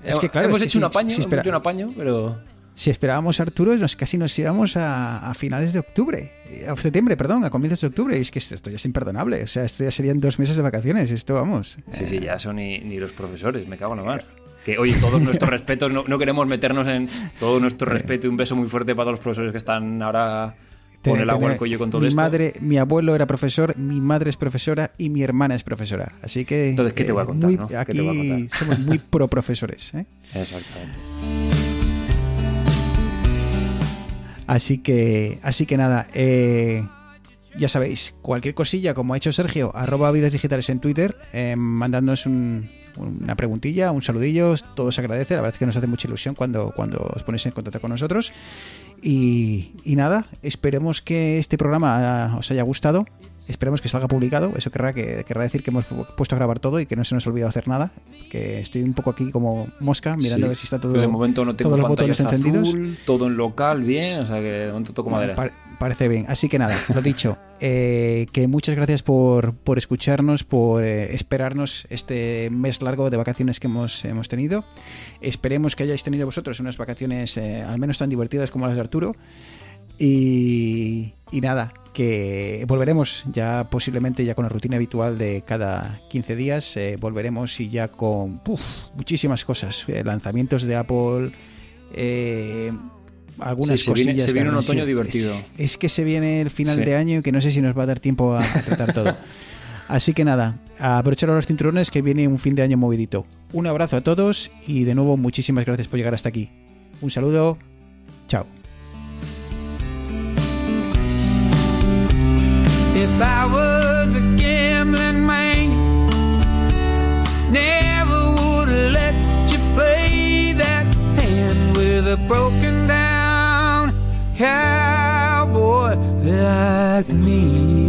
Es hemos- que, claro, hemos es que hecho un apaño, hemos hecho un apaño, pero... Si esperábamos a Arturo, nos, casi nos íbamos a, a finales de octubre. A septiembre, perdón, a comienzos de octubre. Y es que esto, esto ya es imperdonable. O sea, esto ya serían dos meses de vacaciones. Esto, vamos. Sí, sí, ya son ni, ni los profesores, me cago en la mar. Que, oye, todos nuestros respetos, no, no queremos meternos en todo nuestro respeto y un beso muy fuerte para todos los profesores que están ahora con el agua al cuello con todo mi esto. madre, mi abuelo era profesor, mi madre es profesora y mi hermana es profesora. Así que. Entonces, ¿qué te voy a contar, muy- no? ¿Qué Aquí te voy a contar? somos muy pro profesores. ¿eh? Exactamente. Así que, así que nada, eh, ya sabéis, cualquier cosilla, como ha hecho Sergio, arroba vidas digitales en Twitter, eh, mandándonos un- una preguntilla, un saludillo, todo se agradece, la verdad es que nos hace mucha ilusión cuando, cuando os ponéis en contacto con nosotros. Y, nada, esperemos que este programa ah, os haya gustado. Esperemos que salga publicado. Eso querrá, que, querrá decir que hemos pu- puesto a grabar todo y que no se nos ha olvidado hacer nada. Que estoy un poco aquí como mosca, mirando Sí. a ver si está todo. de momento no tengo todos los botones encendidos. azul, todo en local, bien, o sea que de momento toco madera. Par- parece bien. Así que nada, lo dicho, eh, que muchas gracias por, por escucharnos, por eh, esperarnos este mes largo de vacaciones que hemos, hemos tenido. Esperemos que hayáis tenido vosotros unas vacaciones eh, al menos tan divertidas como las de Arturo. Y, y nada, que volveremos ya posiblemente ya con la rutina habitual de cada 15 días. eh, volveremos y ya con uf, muchísimas cosas. eh, lanzamientos de Apple. eh, algunas Sí, se viene- cosillas se que viene un otoño divertido. Es, es que se viene el final Sí. de año y que no sé si nos va a dar tiempo a, a tratar todo. Así que nada, a abrocharos los cinturones que viene un fin de año movidito. Un abrazo a todos y de nuevo muchísimas gracias por llegar hasta aquí. Un saludo, chao. If I was a gambling man, never would have let you play that hand with a broken down cowboy like me.